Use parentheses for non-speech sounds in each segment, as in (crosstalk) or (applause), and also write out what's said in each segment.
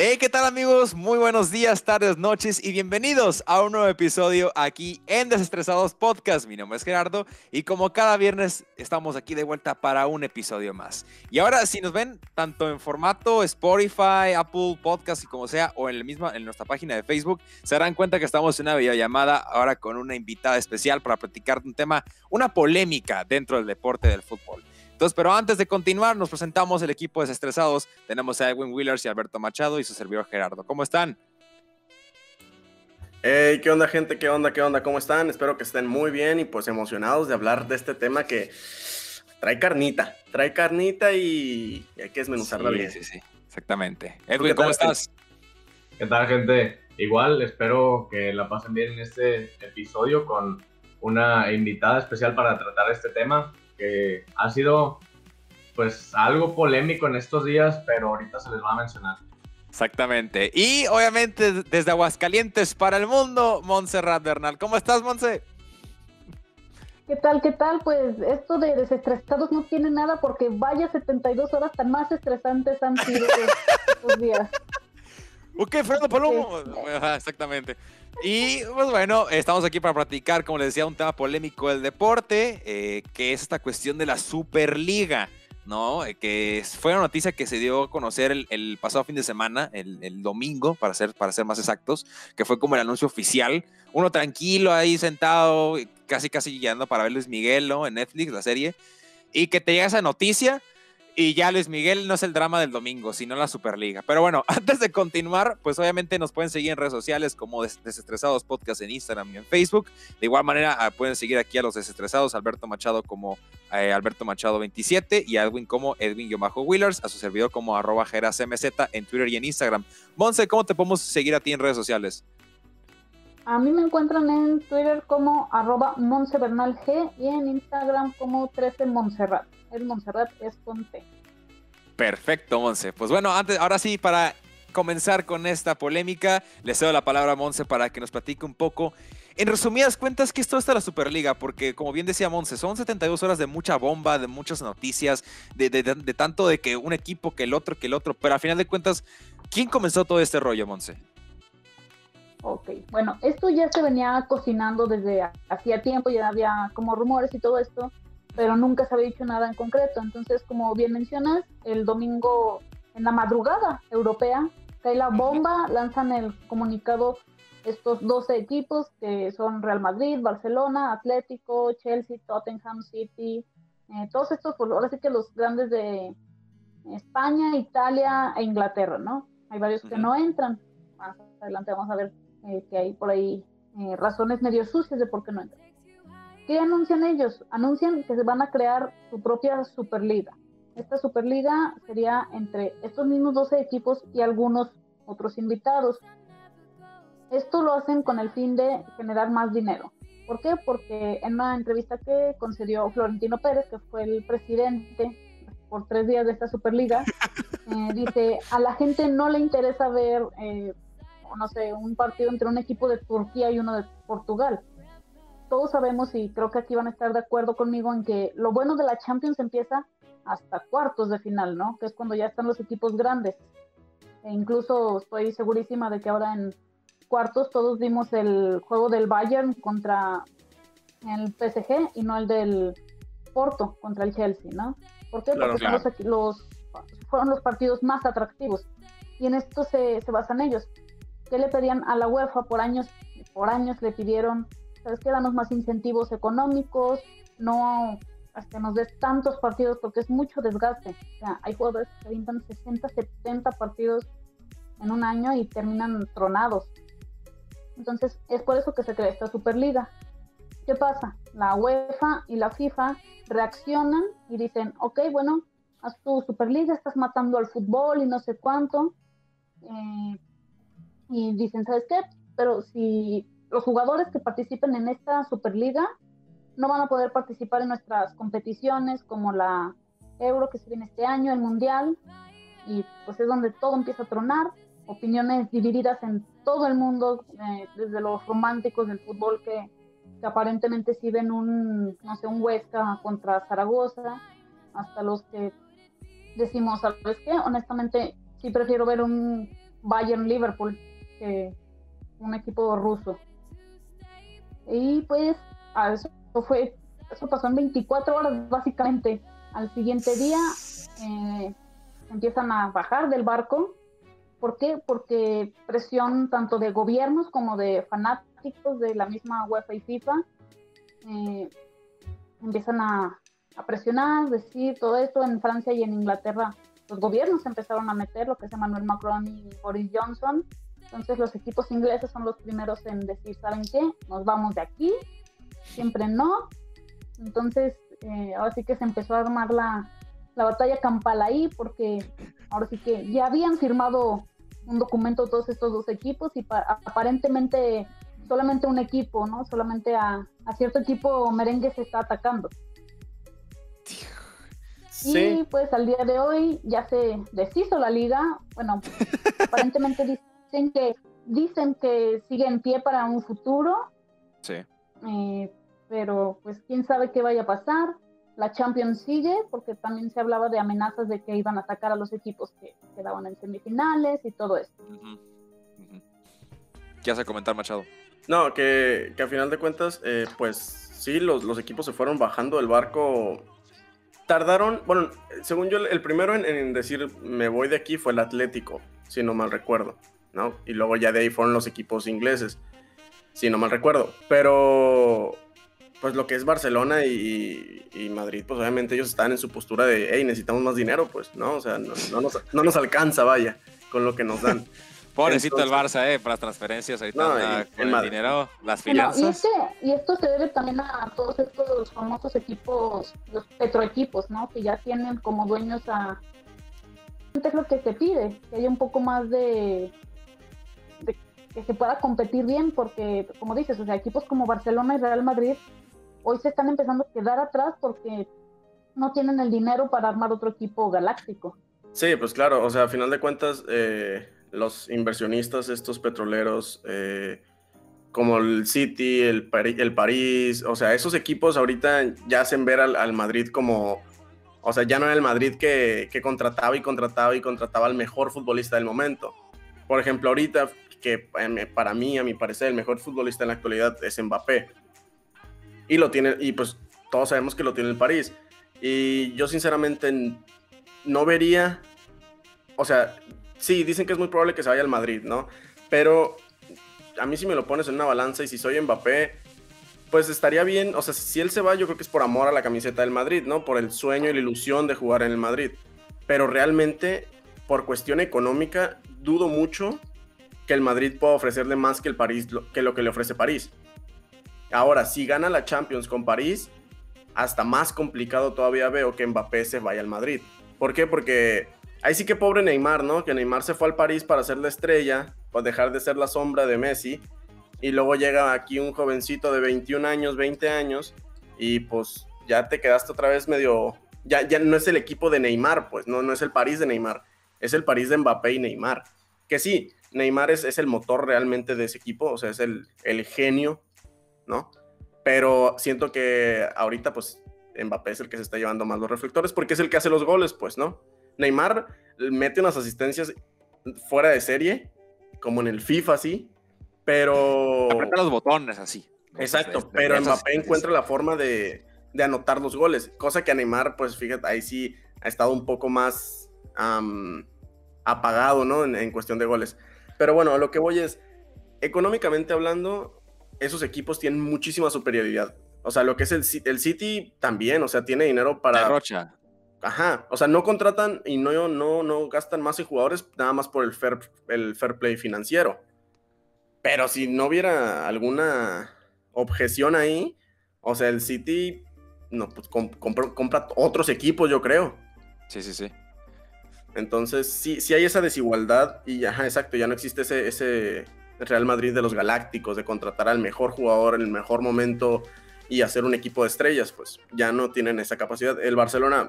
Hey, ¿qué tal amigos? Muy buenos días, tardes, noches y bienvenidos a un nuevo episodio aquí en Desestresados Podcast. Mi nombre es Gerardo y como cada viernes estamos aquí de vuelta para un episodio más. Y ahora si nos ven tanto en formato Spotify, Apple Podcast y como sea o en, el mismo, en nuestra página de Facebook, se darán cuenta que estamos en una videollamada ahora con una invitada especial para platicar un tema, una polémica dentro del deporte del fútbol. Entonces, pero antes de continuar, nos presentamos el equipo Desestresados. Tenemos a Edwin Willers y Alberto Machado y su servidor Gerardo. ¿Cómo están? Hey, ¿qué onda gente? ¿Qué onda? ¿Qué onda? ¿Cómo están? Espero que estén muy bien y pues emocionados de hablar de este tema que trae carnita, trae carnita y, hay que desmenuzarla bien. Sí, sí, exactamente. Edwin, ¿cómo estás? ¿Qué tal gente? Igual, espero que la pasen bien en este episodio con una invitada especial para tratar este tema que ha sido pues algo polémico en estos días, pero ahorita se les va a mencionar. Exactamente. Y obviamente desde Aguascalientes para el mundo, Montserrat Bernal. ¿Cómo estás, Monse? ¿Qué tal? ¿Qué tal? Pues esto de desestresados no tiene nada porque vaya 72 horas tan más estresantes han sido (laughs) estos días. Ok, Fernando Palomo. exactamente. Y pues bueno, estamos aquí para platicar, como les decía, un tema polémico del deporte, eh, que es esta cuestión de la Superliga, ¿no? Eh, que fue una noticia que se dio a conocer el, pasado fin de semana, el, domingo, para ser, para ser más exactos, que fue como el anuncio oficial. Uno tranquilo ahí sentado, casi casi guiando para ver Luis Miguel, ¿no? En Netflix, la serie. Y que te llega esa noticia y ya Luis Miguel no es el drama del domingo, sino la Superliga. Pero bueno, (laughs) antes de continuar, pues obviamente nos pueden seguir en redes sociales como Desestresados Podcast en Instagram y en Facebook. De igual manera, ah, pueden seguir aquí a los Desestresados, Alberto Machado como eh, Alberto Machado 27 y a Edwin como Edwin-Willers, a su servidor como arroba en Twitter y en Instagram. Monse, ¿cómo te podemos seguir a ti en redes sociales? A mí me encuentran en Twitter como arroba y en Instagram como 13 Montserrat. El Montserrat es con T. Perfecto, Monse. Pues bueno, antes, ahora sí, para comenzar con esta polémica, le cedo la palabra a Monse para que nos platique un poco. En resumidas cuentas, ¿qué es todo la Superliga? Porque, como bien decía Monse, son 72 horas de mucha bomba, de muchas noticias, de, de tanto de que un equipo, que el otro, que el otro. Pero al final de cuentas, ¿quién comenzó todo este rollo, Monse? Ok, bueno, esto ya se venía cocinando desde hacía tiempo, ya había como rumores y todo esto, pero nunca se había dicho nada en concreto. Entonces, como bien mencionas, el domingo en la madrugada europea cae la bomba, lanzan el comunicado estos 12 equipos que son Real Madrid, Barcelona, Atlético, Chelsea, Tottenham City, eh, todos estos, pues ahora sí que los grandes de España, Italia e Inglaterra, ¿no? Hay varios que no entran. Más adelante vamos a ver eh, que hay por ahí eh, razones medio sucias de por qué no entran. ¿Qué anuncian ellos? Anuncian que se van a crear su propia Superliga. Esta Superliga sería entre estos mismos 12 equipos y algunos otros invitados. Esto lo hacen con el fin de generar más dinero. ¿Por qué? Porque en una entrevista que concedió Florentino Pérez, que fue el presidente por tres días de esta Superliga, (laughs) eh, dice, a la gente no le interesa ver no sé, un partido entre un equipo de Turquía y uno de Portugal. Todos sabemos y creo que aquí van a estar de acuerdo conmigo en que lo bueno de la Champions empieza hasta cuartos de final, ¿no? Que es cuando ya están los equipos grandes. E incluso estoy segurísima de que ahora en cuartos todos vimos el juego del Bayern contra el PSG y no el del Porto contra el Chelsea, ¿no? ¿Por qué? Porque Los, fueron los partidos más atractivos y en esto se, se basan ellos. ¿Qué le pedían a la UEFA por años? Por años le pidieron, ¿sabes qué? Danos más incentivos económicos, no hasta nos des tantos partidos porque es mucho desgaste. O sea, hay jugadores que avientan 60, 70 partidos en un año y terminan tronados. Entonces, es por eso que se crea esta Superliga. ¿Qué pasa? La UEFA y la FIFA reaccionan y dicen, ok, bueno, haz tu Superliga, estás matando al fútbol y no sé cuánto. Eh, y dicen, ¿sabes qué? Pero si los jugadores que participen en esta Superliga no van a poder participar en nuestras competiciones como la Euro que se viene este año, el Mundial, y pues es donde todo empieza a tronar, opiniones divididas en todo el mundo, eh, desde los románticos del fútbol que, que, aparentemente sí ven un, no sé, un Huesca contra Zaragoza, hasta los que decimos, ¿sabes qué? Honestamente, sí prefiero ver un Bayern Liverpool, un equipo ruso. Y pues eso fue, eso pasó en 24 horas básicamente. Al siguiente día eh, empiezan a bajar del barco. ¿Por qué? Porque presión tanto de gobiernos como de fanáticos de la misma UEFA y FIFA eh, empiezan a, a presionar, decir todo esto en Francia y en Inglaterra. Los gobiernos empezaron a meter lo que es Emmanuel Macron y Boris Johnson. Entonces los equipos ingleses son los primeros en decir, ¿saben qué? Nos vamos de aquí. Siempre no. Entonces, eh, ahora sí que se empezó a armar la, la batalla campal ahí porque ahora sí que ya habían firmado un documento todos estos dos equipos y aparentemente solamente un equipo, ¿no? Solamente a, a, cierto equipo merengue se está atacando. Y pues al día de hoy ya se deshizo la liga. Bueno, (laughs) aparentemente dicen que dicen que sigue en pie para un futuro. Sí. Eh, pero pues quién sabe qué vaya a pasar. La Champions sigue porque también se hablaba de amenazas de que iban a atacar a los equipos que quedaban en semifinales y todo esto. ¿Qué hace comentar Machado? No, que, que a final de cuentas, eh, pues sí, los, los equipos se fueron bajando del barco tardaron, bueno, según yo, el primero en, decir me voy de aquí fue el Atlético, si no mal recuerdo, ¿no? Y luego ya de ahí fueron los equipos ingleses, si no mal recuerdo. Pero, pues lo que es Barcelona y, Madrid, pues obviamente ellos están en su postura de, hey, necesitamos más dinero, pues, ¿no? O sea, no, nos, no nos alcanza, vaya, con lo que nos dan. (laughs) Pobrecito el Barça, ¿eh? Para las transferencias ahorita con el, dinero, las finanzas. y, esto se debe también a todos estos famosos equipos, los petroequipos, ¿no? Que ya tienen como dueños a... Es lo que se pide, que haya un poco más de, que se pueda competir bien, porque, como dices, o sea, equipos como Barcelona y Real Madrid hoy se están empezando a quedar atrás porque no tienen el dinero para armar otro equipo galáctico. Sí, pues claro, o sea, a final de cuentas, eh, los inversionistas, estos petroleros, eh, como el City, el, el, París, o sea, esos equipos ahorita ya hacen ver al, Madrid como, o sea, ya no era el Madrid que, contrataba y contrataba y contrataba al mejor futbolista del momento. Por ejemplo, ahorita, que para mí, a mi parecer, el mejor futbolista en la actualidad es Mbappé. Y lo tiene, y pues todos sabemos que lo tiene el París. Y yo sinceramente no vería, o sea, sí, dicen que es muy probable que se vaya al Madrid, ¿no? Pero a mí si me lo pones en una balanza y si soy Mbappé, pues estaría bien, o sea, si él se va, yo creo que es por amor a la camiseta del Madrid, ¿no? Por el sueño y la ilusión de jugar en el Madrid. Pero realmente, por cuestión económica, dudo mucho que el Madrid pueda ofrecerle más que el París, que lo que le ofrece París. Ahora, si gana la Champions con París, hasta más complicado todavía veo que Mbappé se vaya al Madrid. ¿Por qué? Porque Ahí sí que pobre Neymar, ¿no? Que Neymar se fue al París para ser la estrella, para dejar de ser la sombra de Messi. Y luego llega aquí un jovencito de 21 años, 20 años, y pues ya te quedaste otra vez medio. Ya, ya no es el equipo de Neymar, pues, no, no es el París de Neymar, es el París de Mbappé y Neymar. Que sí, Neymar es, es el motor realmente de ese equipo, o sea, es el, el genio, ¿no? Pero siento que ahorita, pues, Mbappé es el que se está llevando más los reflectores porque es el que hace los goles, pues, ¿no? Neymar mete unas asistencias fuera de serie, como en el FIFA, así, pero... Aprieta los botones, así. Exacto, pero Mbappé encuentra la forma de, anotar los goles, cosa que a Neymar, pues fíjate, ahí sí ha estado un poco más apagado, ¿no? En, cuestión de goles. Pero bueno, a lo que voy es, económicamente hablando, esos equipos tienen muchísima superioridad. O sea, lo que es el, el City también, o sea, tiene dinero para... Rocha. Ajá, o sea, no contratan y no, no, no gastan más en jugadores nada más por el fair, el fair play financiero. Pero si no hubiera alguna objeción ahí, o sea, el City no, pues, compra, otros equipos, yo creo. Sí, sí, sí. Entonces, sí, hay esa desigualdad y, exacto, ya no existe ese, ese Real Madrid de los Galácticos, de contratar al mejor jugador en el mejor momento y hacer un equipo de estrellas, pues ya no tienen esa capacidad. El Barcelona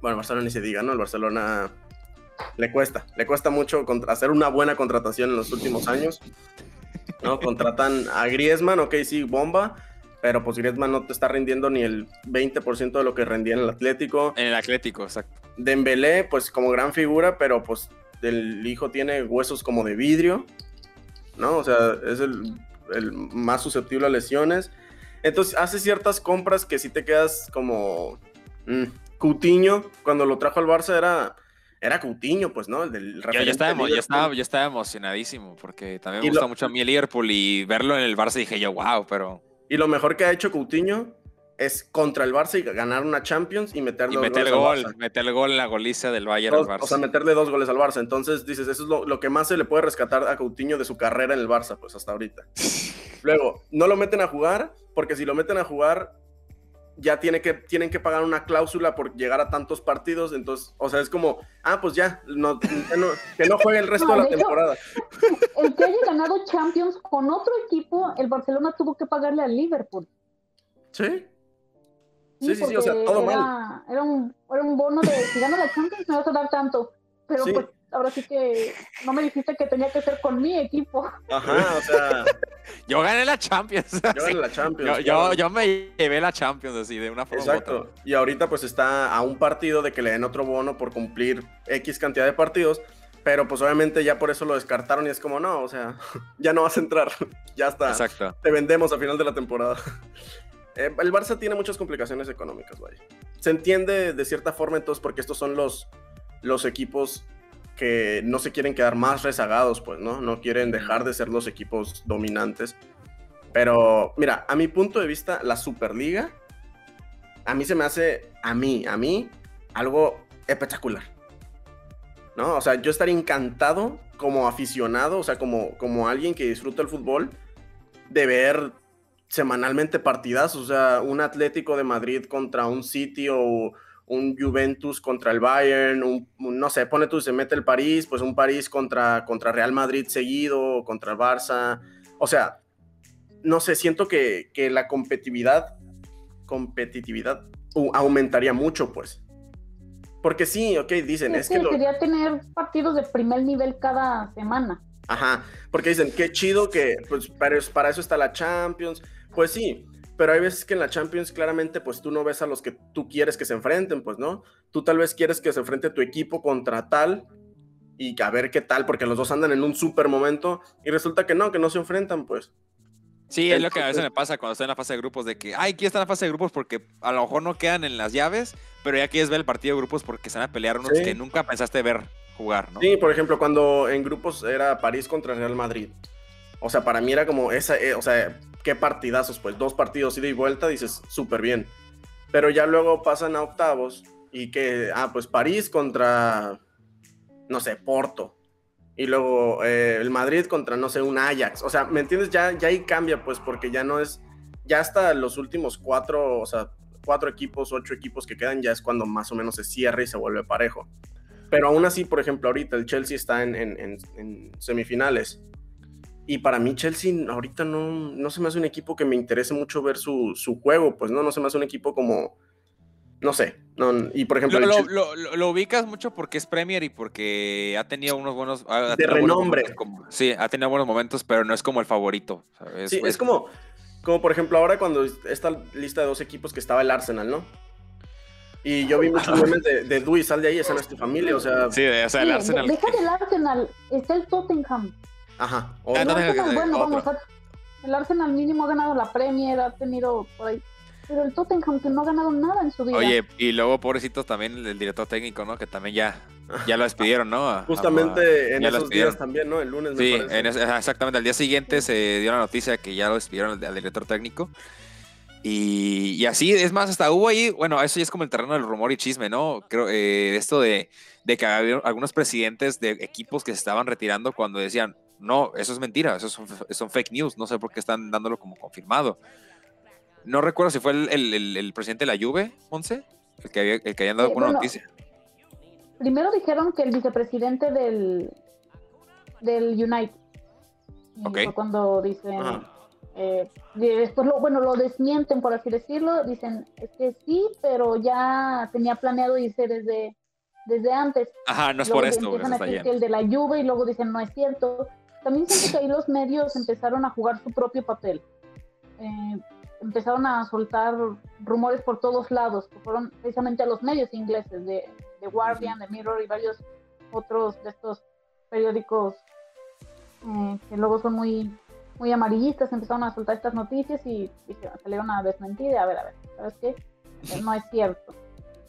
bueno, Barcelona ni se diga, ¿no? El Barcelona le cuesta, le cuesta mucho hacer una buena contratación en los últimos años. ¿no? Contratan a Griezmann, ok, sí, bomba, pero pues Griezmann no te está rindiendo ni el 20% de lo que rendía en el Atlético. En el Atlético, exacto. Dembélé, pues como gran figura, pero pues el hijo tiene huesos como de vidrio, ¿no? O sea, es el, el más susceptible a lesiones. Entonces hace ciertas compras que si te quedas como... Mm, Cutiño, cuando lo trajo al Barça era era Coutinho, pues, ¿no? El del yo, yo, estaba, yo, estaba, yo, estaba, emocionadísimo porque también me gusta mucho a mí el Liverpool y verlo en el Barça dije yo, wow, pero... Y lo mejor que ha hecho Coutinho es contra el Barça y ganar una Champions y meterle y meter el gol, meter el gol en la goliza del Bayern al Barça. O sea, meterle dos goles al Barça. Entonces dices, eso es lo, lo, que más se le puede rescatar a Coutinho de su carrera en el Barça, pues hasta ahorita. (laughs) Luego, no lo meten a jugar, porque si lo meten a jugar, ya tiene que, tienen que pagar una cláusula por llegar a tantos partidos, entonces, o sea, es como, ah, pues ya, no, que no juegue el resto de la temporada. El que haya ganado Champions con otro equipo, el Barcelona tuvo que pagarle al Liverpool. Sí. Sí, sí, sí, o sea, todo mal. Era un, era un bono de, si gana la Champions me vas a dar tanto, pero pues ahora sí que no me dijiste que tenía que ser con mi equipo. Ajá, o sea. Yo gané la Champions. Yo gané la Champions. Yo, yo, me llevé la Champions así, de una forma Exacto. Y ahorita pues está a un partido de que le den otro bono por cumplir X cantidad de partidos. Pero pues obviamente ya por eso lo descartaron y es como, no, o sea, (laughs) ya no vas a entrar. (laughs) ya está. Exacto. Te vendemos a final de la temporada. (laughs) Eh, el Barça tiene muchas complicaciones económicas, vaya. Se entiende de cierta forma entonces porque estos son los, los equipos que no se quieren quedar más rezagados, pues, ¿no? No quieren dejar de ser los equipos dominantes. Pero, mira, a mi punto de vista, la Superliga, a mí se me hace, a mí, a mí, algo espectacular. ¿No? O sea, yo estaría encantado como aficionado, o sea, como, como alguien que disfruta el fútbol, de ver semanalmente partidas, o sea, un Atlético de Madrid contra un City o un Juventus contra el Bayern, un, no sé, pone tú, se mete el París, pues un París contra, contra Real Madrid seguido, contra el Barça. O sea, no sé, siento que, que la competitividad, competitividad aumentaría mucho, pues. Porque sí, ok, dicen, es, que... Quería tener partidos de primer nivel cada semana. Ajá, porque dicen, qué chido que, pues, para, para eso está la Champions. Pues sí, pero hay veces que en la Champions claramente pues tú no ves a los que tú quieres que se enfrenten, pues, ¿no? Tú tal vez quieres que se enfrente tu equipo contra tal y a ver qué tal, porque los dos andan en un super momento y resulta que no, que no se enfrentan, pues. Sí, es lo que a veces me pasa cuando estoy en la fase de grupos, de que, ay, aquí está en la fase de grupos porque a lo mejor no quedan en las llaves, pero ya quieres ver el partido de grupos porque se van a pelear unos que nunca pensaste ver jugar, ¿no? Sí, por ejemplo, cuando en grupos era París contra Real Madrid. O sea, para mí era como esa, eh, o sea, qué partidazos, pues dos partidos ida y vuelta, dices, súper bien. Pero ya luego pasan a octavos y que, ah, pues París contra, no sé, Porto. Y luego eh, el Madrid contra, no sé, un Ajax. O sea, ¿me entiendes? Ya, ya ahí cambia, pues, porque ya no es, ya hasta los últimos cuatro, o sea, cuatro equipos, ocho equipos que quedan, ya es cuando más o menos se cierra y se vuelve parejo. Pero aún así, por ejemplo, ahorita el Chelsea está en, en semifinales y para mí Chelsea ahorita no, no se me hace un equipo que me interese mucho ver su, su juego, pues no, no se me hace un equipo como, no sé, no, y por ejemplo... Lo, lo, lo, ubicas mucho porque es Premier y porque ha tenido unos buenos... de renombre. sí, ha tenido buenos momentos, pero no es como el favorito. sí, es como, como por ejemplo ahora cuando esta lista de dos equipos que estaba el Arsenal, ¿no? Y yo vi muchos memes de, de Dui, sal de ahí, esa no es tu familia, o sea... Sí, o sea, el Arsenal... Deja del Arsenal, está el Tottenham. Ajá. El Arsenal, bueno, vamos, el Arsenal mínimo ha ganado la Premier, ha tenido por ahí. Pero el Tottenham que no ha ganado nada en su vida. Oye, y luego pobrecito también el, director técnico, ¿no? Que también ya, ya lo despidieron, ¿no? Justamente en esos días también, ¿no? El lunes sí, exactamente. Al día siguiente se dio la noticia que ya lo despidieron al, director técnico. Y, y, así, es más, hasta hubo ahí, bueno, eso ya es como el terreno del rumor y chisme, ¿no? Creo, eh, esto de, de que había algunos presidentes de equipos que se estaban retirando cuando decían, no, eso es mentira, eso son, fake news, no sé por qué están dándolo como confirmado. No recuerdo si fue el, presidente de la Juve, Monse, el que, había, el que habían dado alguna noticia. Primero dijeron que el vicepresidente del, del United. Ok. Cuando dicen... Eh, después lo, bueno, lo desmienten, por así decirlo. Dicen, es que sí, pero ya tenía planeado irse desde, desde antes. Ajá, no es por esto. Empiezan a decir que el de la Juve y luego dicen, no es cierto. También siento que ahí los medios empezaron a jugar su propio papel. Eh, empezaron a soltar rumores por todos lados, que fueron precisamente a los medios ingleses, de, de Guardian, de Mirror y varios otros de estos periódicos eh, que luego son muy, muy amarillistas empezaron a soltar estas noticias y salieron a desmentir. A ver, a ver, ¿sabes qué? (laughs) Eh, no es cierto.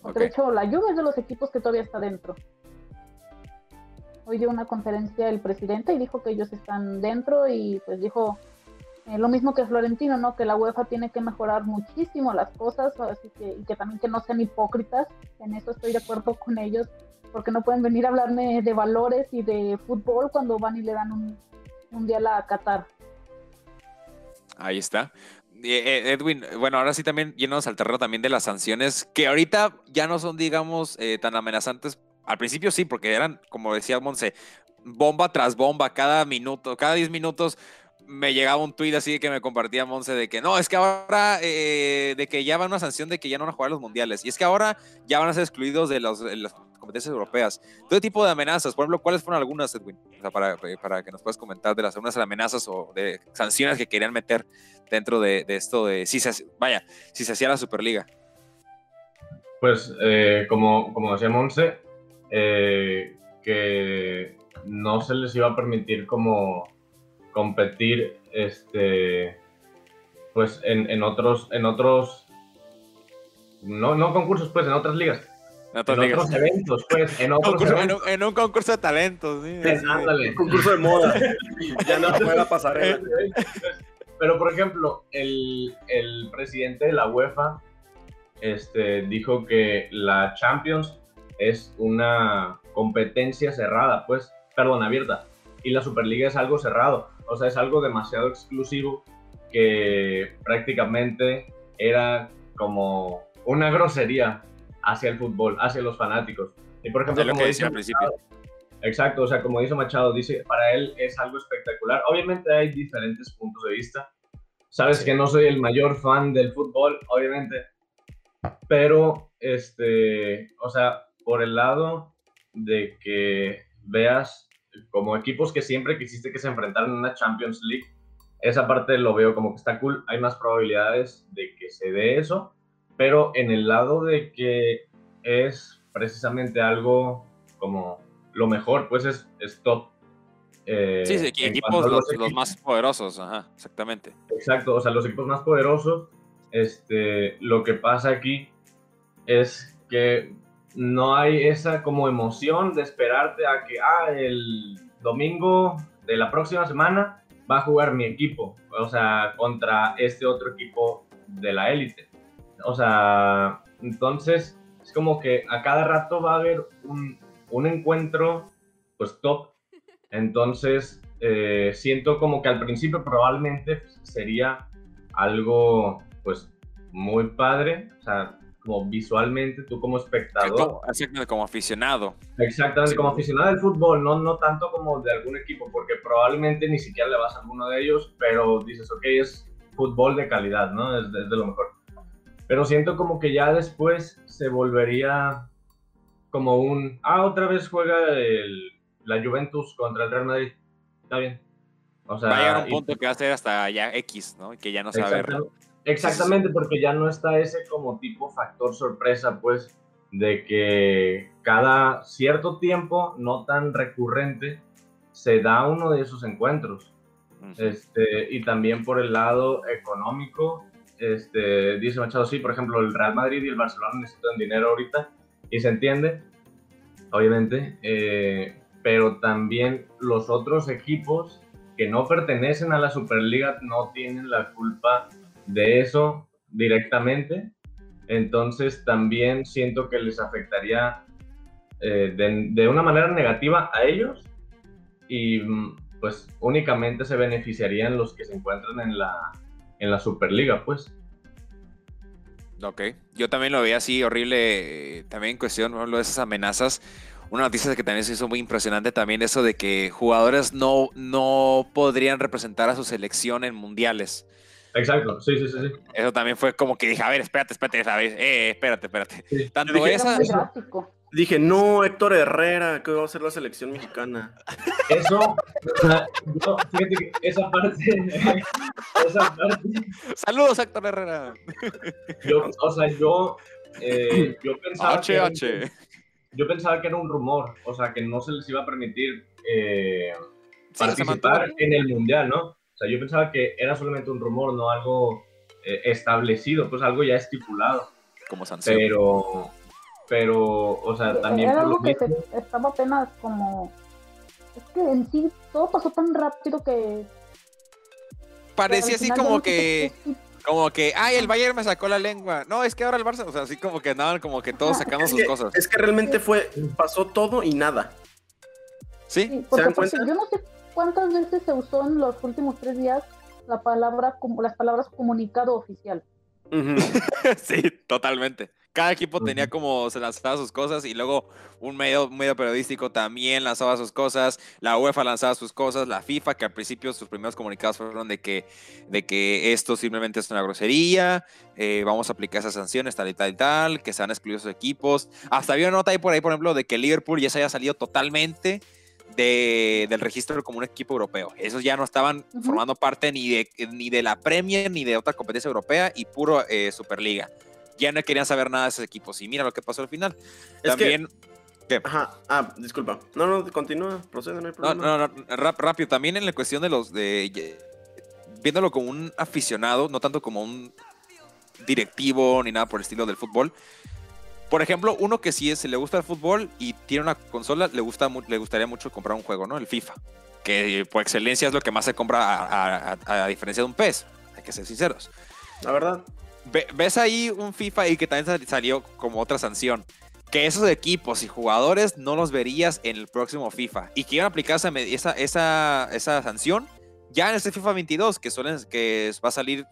Porque de hecho, la lluvia es de los equipos que todavía está dentro. Hoy dio una conferencia el presidente y dijo que ellos están dentro y pues dijo eh, lo mismo que Florentino, ¿no? Que la UEFA tiene que mejorar muchísimo las cosas, así que, y que también que no sean hipócritas. En eso estoy de acuerdo con ellos, porque no pueden venir a hablarme de valores y de fútbol cuando van y le dan un mundial a Qatar. Ahí está. Eh, eh, Edwin, bueno, ahora sí también yéndonos al terreno también de las sanciones, que ahorita ya no son, digamos, tan amenazantes. Al principio sí, porque eran, como decía Monse, bomba tras bomba, cada minuto, cada 10 minutos me llegaba un tuit así que me compartía Monse de que no, es que ahora, eh, de que ya va una sanción de que ya no van a jugar los mundiales. Y es que ahora ya van a ser excluidos de, las competencias europeas. Todo tipo de amenazas. Por ejemplo, ¿cuáles fueron algunas, Edwin? O sea, para, eh, para que nos puedas comentar de las algunas amenazas o de sanciones que querían meter dentro de, esto de si se, vaya, si se hacía la Superliga. Pues, eh, como, como decía Monse, que no se les iba a permitir como competir este pues en, otros en otros no, no concursos pues en otras ligas. En, otros eventos pues en otros En, un, concurso de talentos sí, un concurso de moda. Ya no se puede pasar pero por ejemplo el, el presidente de la UEFA este dijo que la Champions es una competencia cerrada pues perdón abierta y la Superliga es algo cerrado o sea, es algo demasiado exclusivo que prácticamente era como una grosería hacia el fútbol, hacia los fanáticos. Y por ejemplo, lo que decía al principio. Exacto, o sea, como dice Machado, dice, para él es algo espectacular. Obviamente hay diferentes puntos de vista. Sabes que no soy el mayor fan del fútbol, obviamente, pero, este, o sea, por el lado de que veas como equipos que siempre quisiste que se enfrentaran en una Champions League, esa parte lo veo como que está cool, hay más probabilidades de que se dé eso, pero en el lado de que es precisamente algo como lo mejor, pues es, es top. Eh, sí, sí, equipos los, los, más poderosos, ajá, exactamente. Exacto, o sea, los equipos más poderosos, este, lo que pasa aquí es que no hay esa como emoción de esperarte a que, ah, el domingo de la próxima semana va a jugar mi equipo, o sea, contra este otro equipo de la élite. O sea, entonces es como que a cada rato va a haber un, un encuentro, pues top. Entonces, eh, siento como que al principio probablemente sería algo, pues, muy padre, o sea, como visualmente, tú como espectador. Como, como aficionado. Exactamente, como aficionado del fútbol, no, no tanto como de algún equipo, porque probablemente ni siquiera le vas a alguno de ellos, pero dices, ok, es fútbol de calidad, ¿no? Es de, lo mejor. Pero siento como que ya después se volvería como un, ah, otra vez juega el, la Juventus contra el Real Madrid. Está bien. O sea, va a llegar un punto que va a ser hasta ya X, ¿no? Que ya no se va a ver. Exactamente, porque ya no está ese como tipo factor sorpresa, pues, de que cada cierto tiempo, no tan recurrente, se da uno de esos encuentros. Este, y también por el lado económico, este, dice Machado, sí, por ejemplo, el Real Madrid y el Barcelona necesitan dinero ahorita, y se entiende, obviamente, eh, pero también los otros equipos que no pertenecen a la Superliga no tienen la culpa de eso directamente. Entonces también siento que les afectaría eh, de, una manera negativa a ellos y mm, pues únicamente se beneficiarían los que se encuentran en la, en la Superliga, pues. Ok, yo también lo veía así horrible, eh, también en cuestión de esas amenazas. Una noticia que también se hizo muy impresionante también eso de que jugadores no, no podrían representar a su selección en mundiales. Exacto, sí, sí, sí, Eso también fue como que dije, a ver, espérate, espérate, ¿sabes? Eh, espérate, espérate. Tanto esa... Dije, no, Héctor Herrera, que va a ser la selección mexicana. Eso, yo, fíjate que esa parte, (laughs) esa parte. Saludos, Héctor Herrera. Yo, o sea, yo, eh, yo pensaba. HH. yo pensaba que era un rumor, o sea, que no se les iba a permitir eh, participar en el Mundial, ¿no? O sea, yo pensaba que era solamente un rumor, no algo eh, establecido, pues algo ya estipulado. Como sanción. Pero, pero, o sea, también... Era algo que estaba apenas como... Es que en sí todo pasó tan rápido que... Parecía así como que... Como que, ay, el Bayern me sacó la lengua. No, es que ahora el Barça, o sea, así como que andaban como que todos sacando sus cosas. Es que realmente fue, pasó todo y nada. Sí, sí porque, yo no sé cuántas veces se usó en los últimos tres días la palabra, como las palabras comunicado oficial. (laughs) sí, totalmente. Cada equipo tenía como se lanzaba sus cosas y luego un medio, medio periodístico también lanzaba sus cosas, la UEFA lanzaba sus cosas, la FIFA, que al principio sus primeros comunicados fueron de que, de que esto simplemente es una grosería, eh, vamos a aplicar esas sanciones, tal y tal y tal, que se han excluido sus equipos. Hasta había una nota ahí por ahí, por ejemplo, de que Liverpool ya se haya salido totalmente de, del registro como un equipo europeo. Esos ya no estaban formando parte ni de, ni de la Premier ni de otra competencia europea y puro eh, Superliga ya no querían saber nada de esos equipos. Y mira lo que pasó al final. También. Ajá, ah, disculpa. No, no, continúa, procede, no hay problema. No, no, no, rápido. También en la cuestión de los. de Viéndolo como un aficionado, no tanto como un directivo ni nada por el estilo del fútbol. Por ejemplo, uno que sí es, le gusta el fútbol y tiene una consola, le, gusta, le gustaría mucho comprar un juego, ¿no? El FIFA. Que por excelencia es lo que más se compra a, a diferencia de un PES. Hay que ser sinceros. La verdad ves ahí un FIFA y que también salió como otra sanción. Que esos equipos y jugadores no los verías en el próximo FIFA. Y quieren aplicar esa, esa, esa, sanción ya en este FIFA 22, que, suelen, que va a salir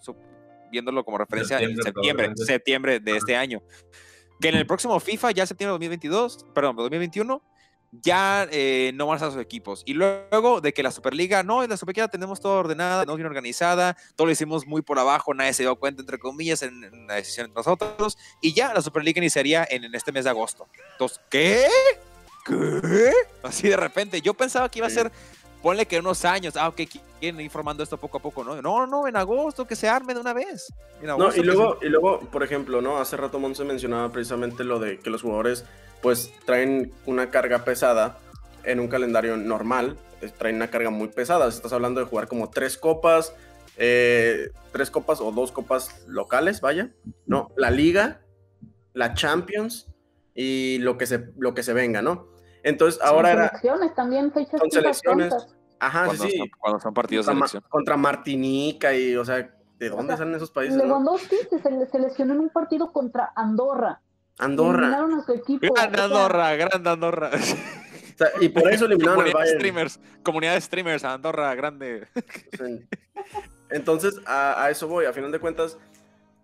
viéndolo como referencia en septiembre, septiembre de este año. Que en el próximo FIFA, ya septiembre de 2022, perdón, 2021, ya eh, no van a estar sus equipos. Y luego de que la Superliga, no, en la Superliga tenemos todo ordenada, no bien organizada, todo lo hicimos muy por abajo, nadie se dio cuenta, entre comillas, en, la decisión entre nosotros. Y ya la Superliga iniciaría en, este mes de agosto. Entonces, ¿qué? ¿Qué? Así de repente. Yo pensaba que iba a ser, ponle que unos años, ah, ok, quieren ir formando esto poco a poco, ¿no? No, no, en agosto, que se arme de una vez. no, y luego, y luego, por ejemplo, ¿no? Hace rato Monse mencionaba precisamente lo de que los jugadores pues traen una carga pesada en un calendario normal, eh, traen una carga muy pesada. Estás hablando de jugar como tres copas, eh, tres copas o dos copas locales, vaya. No, la liga, la Champions y lo que se, lo que se venga, ¿no? Entonces ahora era... Selecciones también, fechas Son selecciones. Ajá, sí, sí. Cuando son partidos de selección. Contra Martinica y, o sea, ¿de dónde salen esos países? Lewandowski ¿no? se seleccionó en un partido contra Andorra. Andorra. Grande Andorra, grande Andorra. y por eso (laughs) eliminaron al Bayern. Streamers, comunidad de streamers, Andorra, grande. Entonces, a, eso voy. A final de cuentas,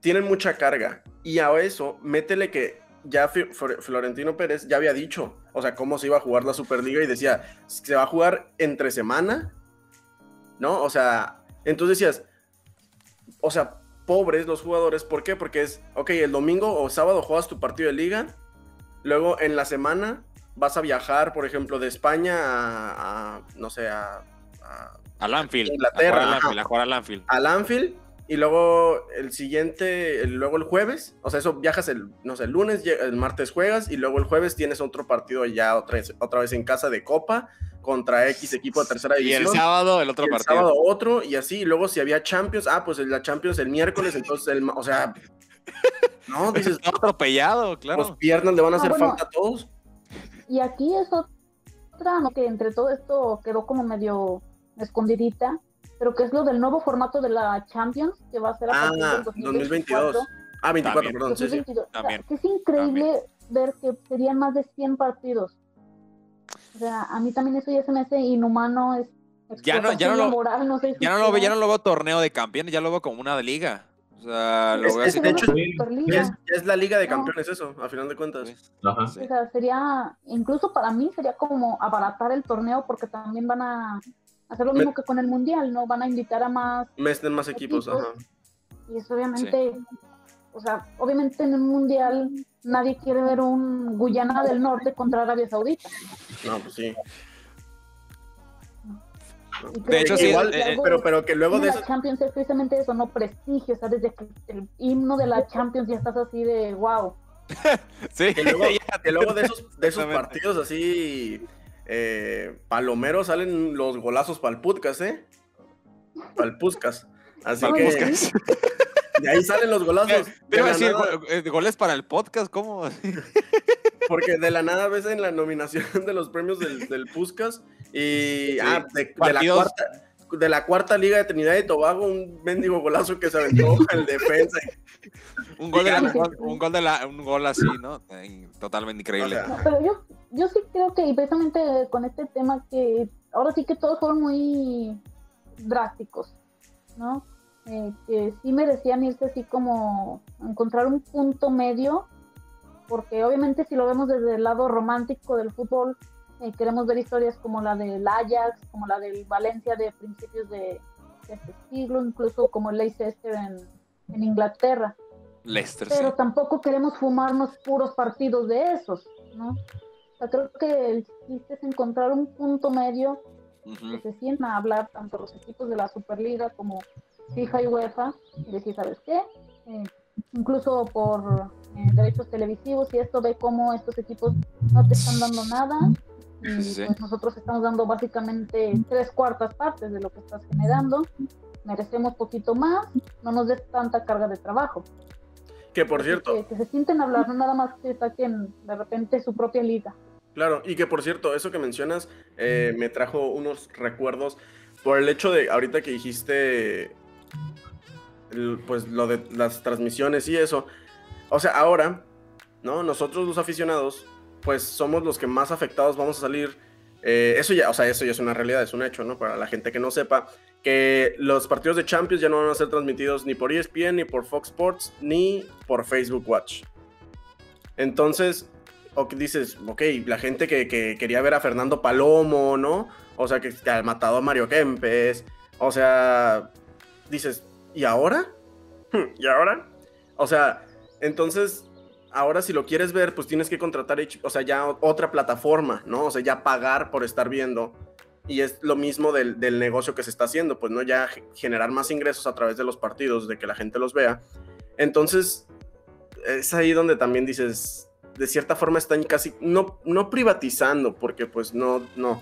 tienen mucha carga. Y a eso, métele que ya Florentino Pérez ya había dicho, o sea, cómo se iba a jugar la Superliga y decía, se va a jugar entre semana, ¿no? O sea, entonces decías, o sea, pobres los jugadores. ¿Por qué? Porque es, ok, el domingo o sábado juegas tu partido de liga, luego en la semana vas a viajar, por ejemplo, de España a, no sé, a... a al Anfield. Inglaterra. A jugar al Anfield. Al Anfield. Y luego el siguiente, luego el jueves, o sea, eso viajas el, no sé, el lunes, el martes juegas y luego el jueves tienes otro partido ya otra vez, otra vez en casa de Copa contra X equipo de tercera división. Y el sábado el otro partido. El sábado otro, y así, y luego si había Champions, ah, pues la Champions el miércoles, entonces el, o sea, (laughs) no, dices. Está atropellado, claro. Los piernas le van a ah, hacer falta a todos. Y aquí es otra, ¿no? que entre todo esto quedó como medio escondidita, pero que es lo del nuevo formato de la Champions, que va a ser a partir ah, 2022. Ah, 24, perdón, sí, sí. También. es increíble ver que serían más de 100 partidos. O sea, a mí también eso ya se me hace inhumano. Es ya no, ya no, lo, ya, no lo veo, ya no lo veo torneo de campeones, ya lo veo como una de liga. O sea, lo es, de hecho, es, es, la liga de campeones eso, a final de cuentas. O sea, sería, incluso para mí sería como abaratar el torneo porque también van a hacer lo mismo que con el mundial, ¿no? Van a invitar a más... Meten más equipos, ajá. Y es obviamente, o sea, obviamente en un mundial nadie quiere ver un Guyana del Norte contra Arabia Saudita. No, pues sí. De hecho, sí, igual, eh, pero, pero que luego de eso. La Champions es precisamente eso, no prestigio, o sea, desde que el himno de la Champions ya estás así de wow. (laughs) sí, (laughs) que luego, de esos, de esos partidos así eh, Palomero salen los golazos para el podcast, ¿eh? Para el Puscas. Así que. (laughs) De ahí salen los golazos. Te iba a decir, eh, goles para el podcast, ¿cómo? (laughs) Porque de la nada ves en la nominación de los premios del, del Puskas y ah, de, la cuarta, de la cuarta liga de Trinidad y Tobago, un mendigo golazo que se aventó (laughs) el defensa. un gol, de la, un, gol de la, un gol así, ¿no? Totalmente increíble. pero yo, yo sí creo que, y precisamente con este tema, que ahora sí que todos fueron muy drásticos, ¿no? Eh, que sí merecían irse así como encontrar un punto medio, porque obviamente si lo vemos desde el lado romántico del fútbol, eh, queremos ver historias como la del Ajax, como la del Valencia de principios de, este siglo, incluso como el Leicester en, en Inglaterra. Leicester, Pero tampoco queremos fumarnos puros partidos de esos, ¿no? O sea, creo que el chiste es encontrar un punto medio que se sientan a hablar tanto los equipos de la Superliga como FIFA y UEFA y decir, ¿sabes qué? Eh, incluso por eh, derechos televisivos y esto ve cómo estos equipos no te están dando nada y pues nosotros estamos dando básicamente tres cuartas partes de lo que estás generando. Merecemos poquito más no nos des tanta carga de trabajo. Que por cierto. que, se sienten a hablar no nada más que saquen de repente su propia liga. Claro y que por cierto eso que mencionas eh, me trajo unos recuerdos por el hecho de ahorita que dijiste pues lo de las transmisiones y eso. O sea, ahora, ¿no? Nosotros los aficionados, pues somos los que más afectados vamos a salir. Eh, eso ya, o sea, eso ya es una realidad, es un hecho, ¿no? Para la gente que no sepa, que los partidos de Champions ya no van a ser transmitidos ni por ESPN, ni por Fox Sports, ni por Facebook Watch. Entonces, o dices, ok, la gente que, quería ver a Fernando Palomo, ¿no? O sea, que, que ha matado a Mario Kempes. O sea, dices, ¿y ahora? (laughs) ¿Y ahora? O sea, entonces, ahora si lo quieres ver, pues tienes que contratar, o sea, ya otra plataforma, ¿no? O sea, ya pagar por estar viendo. Y es lo mismo del, negocio que se está haciendo, pues no ya generar más ingresos a través de los partidos, de que la gente los vea. Entonces, es ahí donde también dices, de cierta forma están casi, no, no privatizando, porque pues no, no,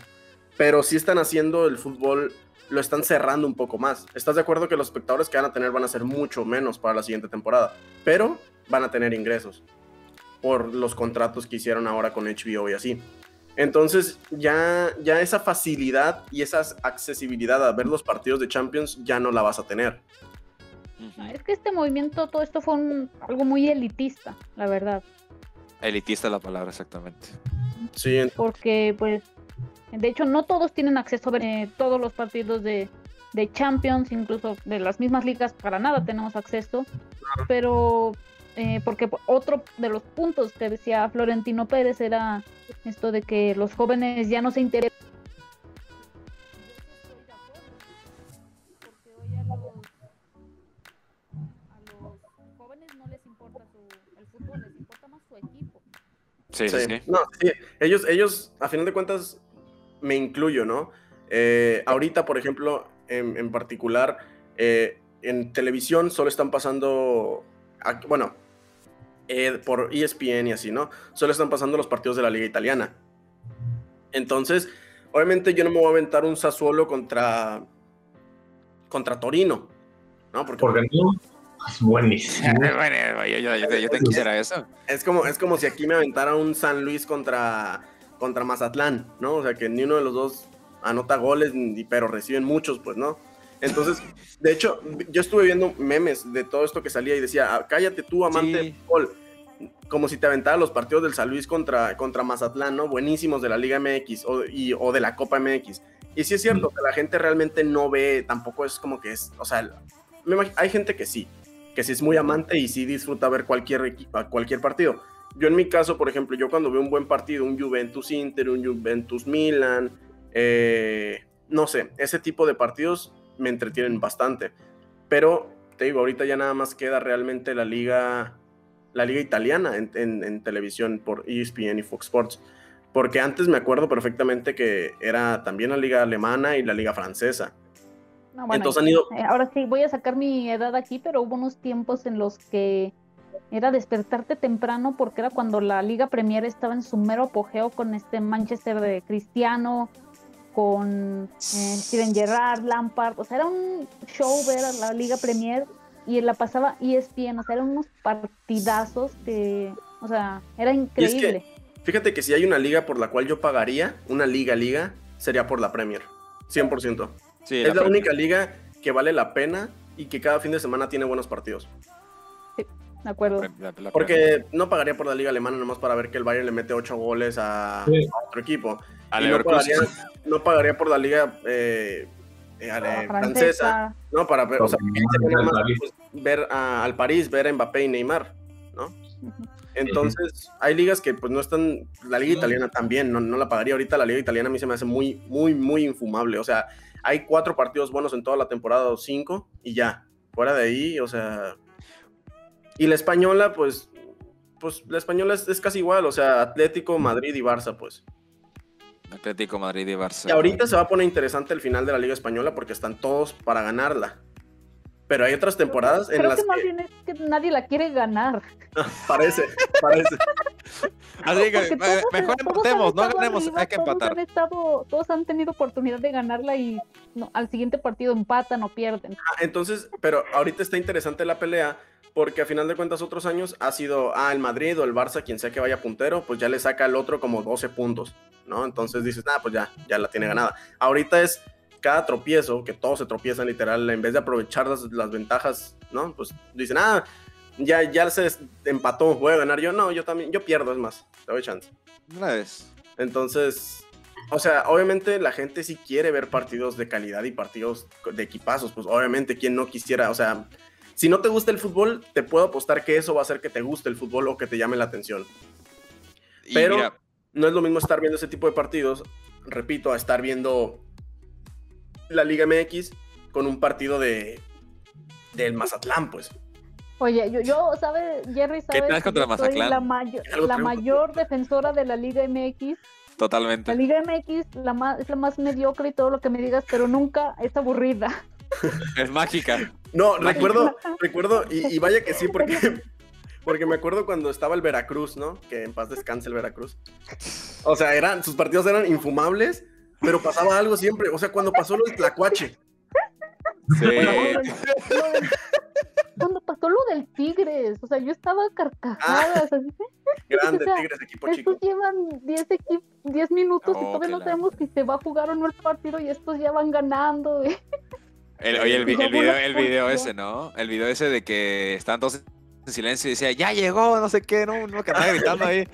pero sí están haciendo el fútbol lo están cerrando un poco más. ¿Estás de acuerdo que los espectadores que van a tener van a ser mucho menos para la siguiente temporada? Pero van a tener ingresos por los contratos que hicieron ahora con HBO y así. Entonces ya, ya esa facilidad y esa accesibilidad a ver los partidos de Champions ya no la vas a tener. Es que este movimiento, todo esto fue algo muy elitista, la verdad. Elitista la palabra, exactamente. Sí. Porque pues de hecho, no todos tienen acceso a ver eh, todos los partidos de, Champions, incluso de las mismas ligas, para nada tenemos acceso. Pero, eh, porque otro de los puntos que decía Florentino Pérez era esto de que los jóvenes ya no se interesan. Porque hoy a los, jóvenes no les importa el fútbol, les importa más su equipo. Sí, sí, sí. No, sí. Ellos, ellos, a final de cuentas, me incluyo, ¿no? Eh, ahorita, por ejemplo, en, particular, eh, en televisión solo están pasando, bueno, eh, por ESPN y así, ¿no? Solo están pasando los partidos de la liga italiana. Entonces, obviamente yo no me voy a aventar un Sassuolo contra, contra Torino, ¿no? Porque, no. Es buenísimo. (laughs) bueno, yo, yo, te quisiera eso. Es como, es como si aquí me aventara un San Luis contra contra Mazatlán, ¿no? O sea, que ni uno de los dos anota goles, pero reciben muchos, pues, ¿no? Entonces, de hecho, yo estuve viendo memes de todo esto que salía y decía, ah, cállate tú, amante del fútbol. Como si te aventara los partidos del San Luis contra, contra Mazatlán, ¿no? Buenísimos de la Liga MX o, o de la Copa MX. Y sí es cierto que la gente realmente no ve, tampoco es como que es, o sea, hay gente que sí, que sí es muy amante y sí disfruta ver cualquier, cualquier partido yo en mi caso, por ejemplo, yo cuando veo un buen partido, un Juventus Inter, un Juventus Milan, eh, no sé, ese tipo de partidos me entretienen bastante. Pero te digo, ahorita ya nada más queda realmente la liga, la liga italiana en, televisión por ESPN y Fox Sports. Porque antes me acuerdo perfectamente que era también la liga alemana y la liga francesa. Entonces han ido... Eh, ahora sí, voy a sacar mi edad aquí, pero hubo unos tiempos en los que era despertarte temprano porque era cuando la Liga Premier estaba en su mero apogeo con este Manchester de Cristiano, con eh, Steven Gerrard, Lampard, o sea, era un show ver a la Liga Premier y la pasaba ESPN, o sea, eran unos partidazos que, o sea, era increíble. fíjate que si hay una liga por la cual yo pagaría, una liga liga, sería por la Premier, 100%. es la, única liga que vale la pena y que cada fin de semana tiene buenos partidos. Sí, de acuerdo. Porque no pagaría por la liga alemana nomás para ver que el Bayern le mete 8 goles a, otro equipo. No, pagaría, por la liga eh, eh, francesa. No, para ver, o sea, ver al París, ver a Mbappé y Neymar, ¿no? Entonces, hay ligas que pues no están, la liga italiana también, no, no la pagaría ahorita, la liga italiana a mí se me hace muy, muy, muy infumable, o sea, hay cuatro partidos buenos en toda la temporada o cinco y ya, fuera de ahí, o sea, y la española, pues, pues la española es, es casi igual, o sea, Atlético, Madrid y Barça, pues. Atlético, Madrid y Barça. Y ahorita se va a poner interesante el final de la Liga Española porque están todos para ganarla. Pero hay otras temporadas en las que, más bien es que nadie la quiere ganar. (laughs) parece, parece. (laughs) Así que mejor empatemos, no ganemos, hay que empatar. todos han tenido oportunidad de ganarla y al siguiente partido empatan o pierden. Ah, entonces, pero ahorita está interesante la pelea porque a final de cuentas otros años ha sido, ah, el Madrid o el Barça, quien sea que vaya puntero, pues ya le saca al otro como 12 puntos, ¿no? Entonces dices, ah, pues ya, ya la tiene ganada. Ahorita es cada tropiezo, que todos se tropiezan literal, en vez de aprovechar las, ventajas, ¿no? Pues dicen, ah, ya, ya se empató, voy a ganar yo. No, yo también, yo pierdo, es más, te doy chance. Una vez. Entonces, o sea, obviamente la gente sí quiere ver partidos de calidad y partidos de equipazos, pues obviamente quien no quisiera, o sea, si no te gusta el fútbol, te puedo apostar que eso va a hacer que te guste el fútbol o que te llame la atención. Pero no es lo mismo estar viendo ese tipo de partidos, repito, a estar viendo la Liga MX con un partido de del Mazatlán, pues. Oye, yo, yo ¿sabe, Jerry, ¿sabes? ¿Qué contra Mazatlán? La, la mayor defensora de la Liga MX. Totalmente. La Liga MX la más, es la más mediocre y todo lo que me digas, pero nunca es aburrida. (laughs) Es mágica. No, recuerdo, recuerdo, y, vaya que sí, porque, (laughs) porque me acuerdo cuando estaba el Veracruz, ¿no? Que en paz descanse el Veracruz. O sea, eran, sus partidos eran infumables, pero pasaba algo siempre. O sea, cuando pasó lo del Tlacuache. Sí. Cuando pasó lo (laughs) del Tigres, o sea, yo estaba carcajada. Ah, grande, Tigres, equipo estos chico. Estos llevan 10 10 minutos y todavía no sabemos si se va a jugar o no el partido y estos ya van ganando. El, oye, el, video, el video ese, ¿no? El video ese de que están todos en silencio y decía, ya llegó, no sé qué, no, no, que estaba gritando ahí.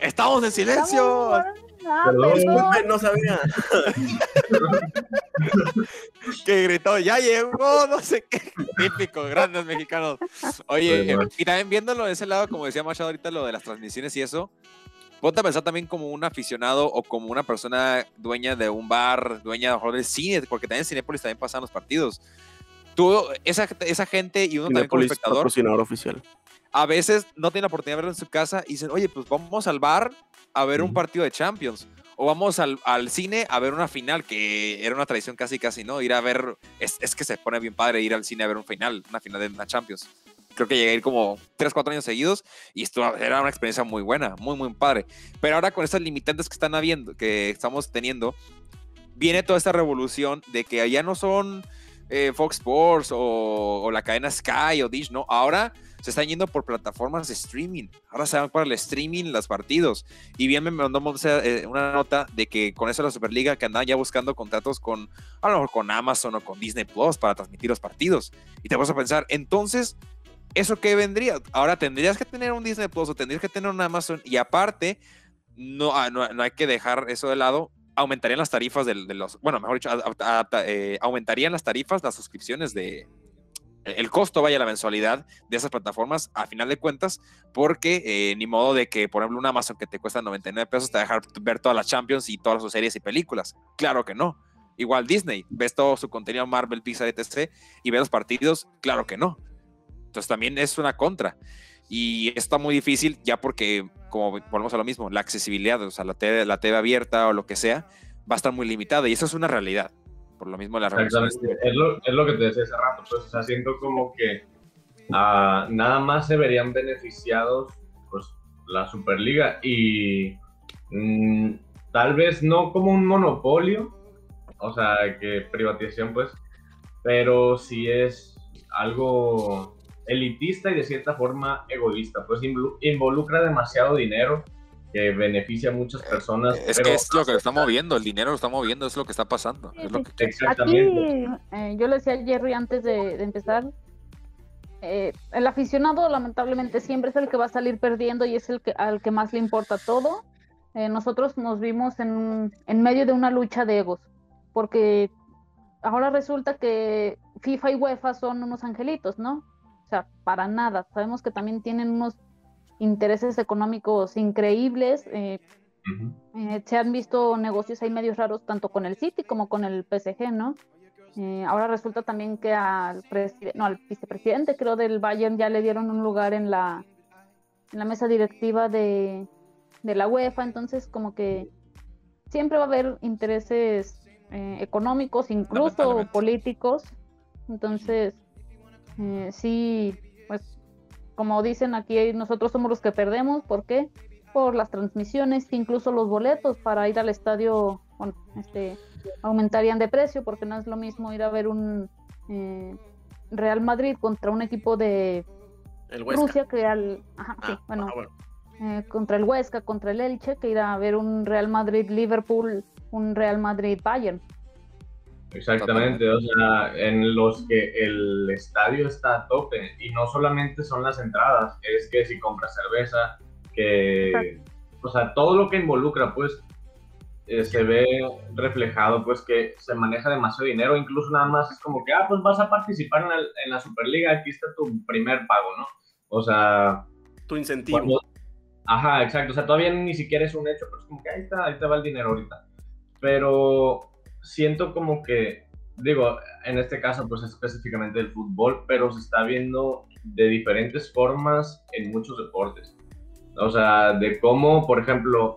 Estamos en silencio. Ah, no sabía. (laughs) que gritó, ya llegó, no sé qué. Típico, grandes mexicanos. Oye, y también viéndolo de ese lado, como decía Machado ahorita, lo de las transmisiones y eso, ponte a pensar también como un aficionado o como una persona dueña de un bar, dueña de del cine, porque también en Cinepolis también pasan los partidos. Tú, esa, esa gente y uno también como espectador. oficial. A veces no tiene la oportunidad de verlo en su casa y dicen, oye, pues vamos al bar a ver un partido de Champions. O vamos al, al, cine a ver una final, que era una tradición casi, casi, ¿no? Ir a ver, es, es que se pone bien padre ir al cine a ver un final, una final de una Champions creo que llegué a ir como 3, 4 años seguidos y esto era una experiencia muy buena, muy, muy padre. Pero ahora con estas limitantes que están habiendo, que estamos teniendo, viene toda esta revolución de que ya no son eh, Fox Sports o, la cadena Sky o Dish, no, ahora se están yendo por plataformas de streaming. Ahora se van para el streaming los partidos. Y bien me mandó eh, una nota de que con eso la Superliga que andaban ya buscando contratos con, a lo mejor con Amazon o con Disney Plus para transmitir los partidos. Y te vas a pensar, entonces, ¿eso qué vendría? Ahora tendrías que tener un Disney Plus o tendrías que tener un Amazon y aparte, no, ah, no, hay que dejar eso de lado, aumentarían las tarifas de, los, bueno, mejor dicho, eh, aumentarían las tarifas, las suscripciones de, el costo, vaya, la mensualidad de esas plataformas, a final de cuentas, porque eh, ni modo de que, por ejemplo, un Amazon que te cuesta 99 pesos te a dejar ver todas las Champions y todas sus series y películas. Claro que no. Igual Disney, ves todo su contenido Marvel, Pixar, etc. y ves los partidos, claro que no. Entonces también es una contra. Y está muy difícil ya porque, como volvemos a lo mismo, la accesibilidad, o sea, la TV, la TV abierta o lo que sea, va a estar muy limitada y eso es una realidad. Por lo mismo la. Es es lo que te decía hace rato, pues, o sea, siento como que ah, nada más se verían beneficiados pues, la Superliga y mm, tal vez no como un monopolio, o sea, que privatización pues, pero sí es algo elitista y de cierta forma egoísta, pues involucra demasiado dinero que beneficia a muchas personas. Es que es lo que lo está moviendo, el dinero lo está moviendo, es lo que está pasando. Exactamente. Aquí, eh, yo le decía a Jerry antes de, empezar, eh, el aficionado lamentablemente siempre es el que va a salir perdiendo y es el que al que más le importa todo. Eh, nosotros nos vimos en, en medio de una lucha de egos, porque ahora resulta que FIFA y UEFA son unos angelitos, ¿no? O sea, para nada. Sabemos que también tienen unos intereses económicos increíbles. Eh, eh, se han visto negocios ahí medios raros tanto con el City como con el PSG, ¿no? Eh, ahora resulta también que al, no, al vicepresidente, creo, del Bayern ya le dieron un lugar en la, en la mesa directiva de, de la UEFA, entonces como que siempre va a haber intereses económicos, incluso políticos, entonces sí, como dicen aquí, nosotros somos los que perdemos. ¿Por qué? Por las transmisiones, incluso los boletos para ir al estadio, bueno, este, aumentarían de precio, porque no es lo mismo ir a ver un eh, Real Madrid contra un equipo de Rusia que al, ajá, sí, ah, bueno, eh, contra el Huesca, contra el Elche, que ir a ver un Real Madrid Liverpool, un Real Madrid Bayern. Exactamente, o sea, en los que el estadio está a tope y no solamente son las entradas, es que si compras cerveza, que, o sea, todo lo que involucra, pues, eh, se ve reflejado, pues, que se maneja demasiado dinero, incluso nada más es como que, ah, pues vas a participar en, la Superliga, aquí está tu primer pago, ¿no? O sea... Tu incentivo. ajá, exacto, o sea, todavía ni siquiera es un hecho, pero es como que ahí está, ahí te va el dinero ahorita. Pero siento como que, digo, en este caso pues específicamente el fútbol, pero se está viendo de diferentes formas en muchos deportes. O sea, de cómo, por ejemplo,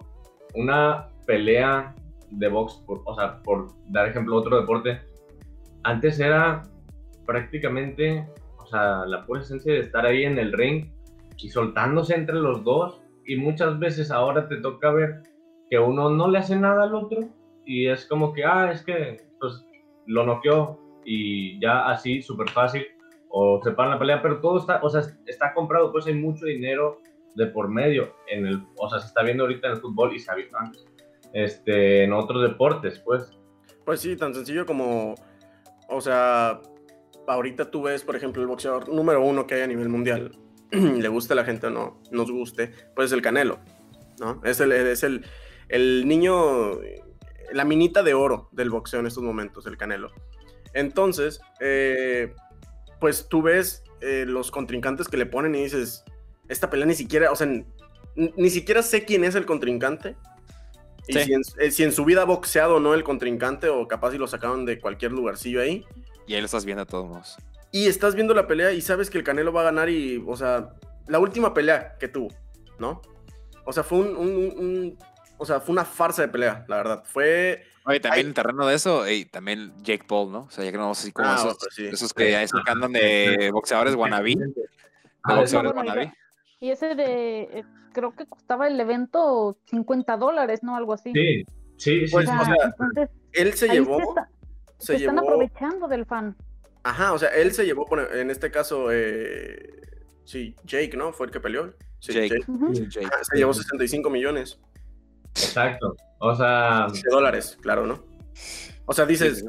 una pelea de box, o sea, por dar ejemplo otro deporte, antes era prácticamente, o sea, la pura esencia de estar ahí en el ring y soltándose entre los dos y muchas veces ahora te toca ver que uno no le hace nada al otro y es como que, ah, es que pues lo noqueó y ya así, súper fácil, o se paran la pelea, pero todo está, o sea, está comprado, pues hay mucho dinero de por medio, en el, o sea, se está viendo ahorita en el fútbol y se ha visto antes, este, en otros deportes, pues. Pues sí, tan sencillo como, o sea, ahorita tú ves, por ejemplo, el boxeador número uno que hay a nivel mundial, (clears throat) le guste a la gente o no, nos guste, pues es el Canelo, ¿no? Es el, es el, el niño la minita de oro del boxeo en estos momentos, el Canelo. Entonces, eh, pues tú ves eh, los contrincantes que le ponen y dices, esta pelea ni siquiera, o sea, ni siquiera sé quién es el contrincante. Y eh, si, en, su vida ha boxeado o no el contrincante, o capaz si lo sacaron de cualquier lugarcillo ahí. Y ahí lo estás viendo a todos Y estás viendo la pelea y sabes que el Canelo va a ganar y, o sea, la última pelea que tuvo, ¿no? O sea, fue un o sea, fue una farsa de pelea, la verdad. Fue. Oye, también en terreno de eso, y también Jake Paul, ¿no? O sea, ya que no así como ah, esos, esos, que ya andan de boxeadores wannabe. De ah, boxeadores wannabe. Y ese de, eh, creo que costaba el evento 50 dólares, ¿no? Algo así. Sí, sí, sí. Pues, o sea, él se llevó. Se, están aprovechando del fan. Ajá, o sea, él se llevó, en este caso, eh, sí, Jake, ¿no? Fue el que peleó. Sí, Jake. Jake. se llevó 65 millones. Exacto. O sea. De dólares, claro, ¿no? O sea, dices.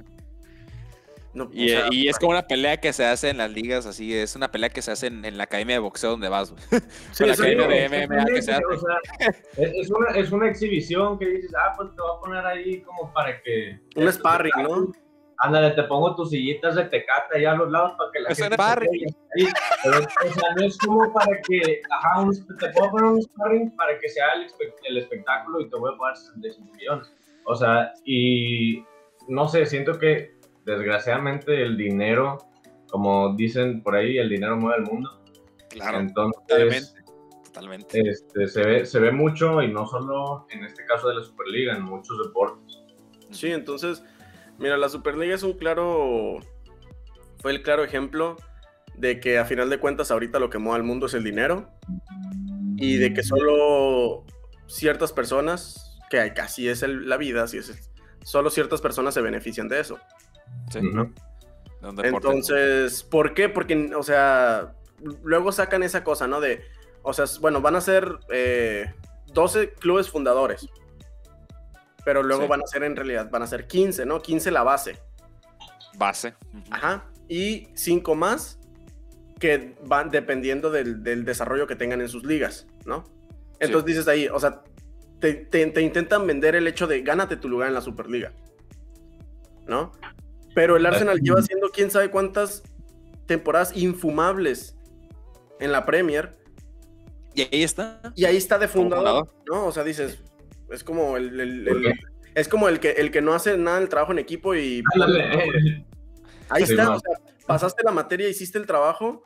y, es como una pelea que se hace en las ligas, así es una pelea que se hace en, la academia de boxeo donde vas, (laughs) Sí, la academia de MMA que se hace. es, una, es una exhibición que dices, ah, pues te voy a poner ahí como para que. Un sparring, ¿no? Ándale, te pongo tus sillitas de tecate allá a los lados para que la gente sparring. Pero, o sea, no es como para que, ajá, un, te puedo poner un sparring para que sea el, el espectáculo y te voy a pagar 65 millones. O sea, y no sé, siento que desgraciadamente el dinero, como dicen por ahí, el dinero mueve el mundo. Claro, Entonces, totalmente. Este, se, ve, se ve mucho y no solo en este caso de la Superliga, en muchos deportes. Sí, entonces Mira, la Superliga es un claro. Fue el claro ejemplo de que a final de cuentas ahorita lo que mueve al mundo es el dinero y de que solo ciertas personas, que casi es la vida, así es, solo ciertas personas se benefician de eso. Sí. Entonces, ¿por qué? Porque, o sea, luego sacan esa cosa, ¿no? De, o sea, bueno, van a ser 12 eh, clubes fundadores, pero luego van a ser en realidad, van a ser 15, ¿no? 15 la base. Base. Ajá. Y 5 más que van dependiendo del, desarrollo que tengan en sus ligas, ¿no? Entonces dices ahí, o sea, te, intentan vender el hecho de gánate tu lugar en la Superliga, ¿no? Pero el Arsenal lleva haciendo quién sabe cuántas temporadas infumables en la Premier. Y ahí está. Y ahí está de fundador, ¿no? O sea, dices, es como el, es como el que el que no hace nada del trabajo en equipo y ahí está, o sea, pasaste la materia, hiciste el trabajo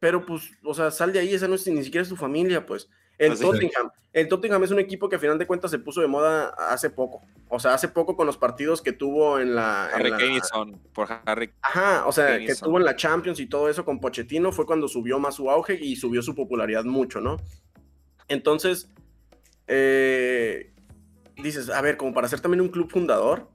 pero pues, o sea, sal de ahí, esa no es ni siquiera es tu familia, pues. El Tottenham, el Tottenham es un equipo que a final de cuentas se puso de moda hace poco. O sea, hace poco con los partidos que tuvo en la. Harry por Harry. Ajá, o sea, que tuvo en la Champions y todo eso con Pochettino fue cuando subió más su auge y subió su popularidad mucho, ¿no? Entonces, eh, dices, a ver, como para ser también un club fundador,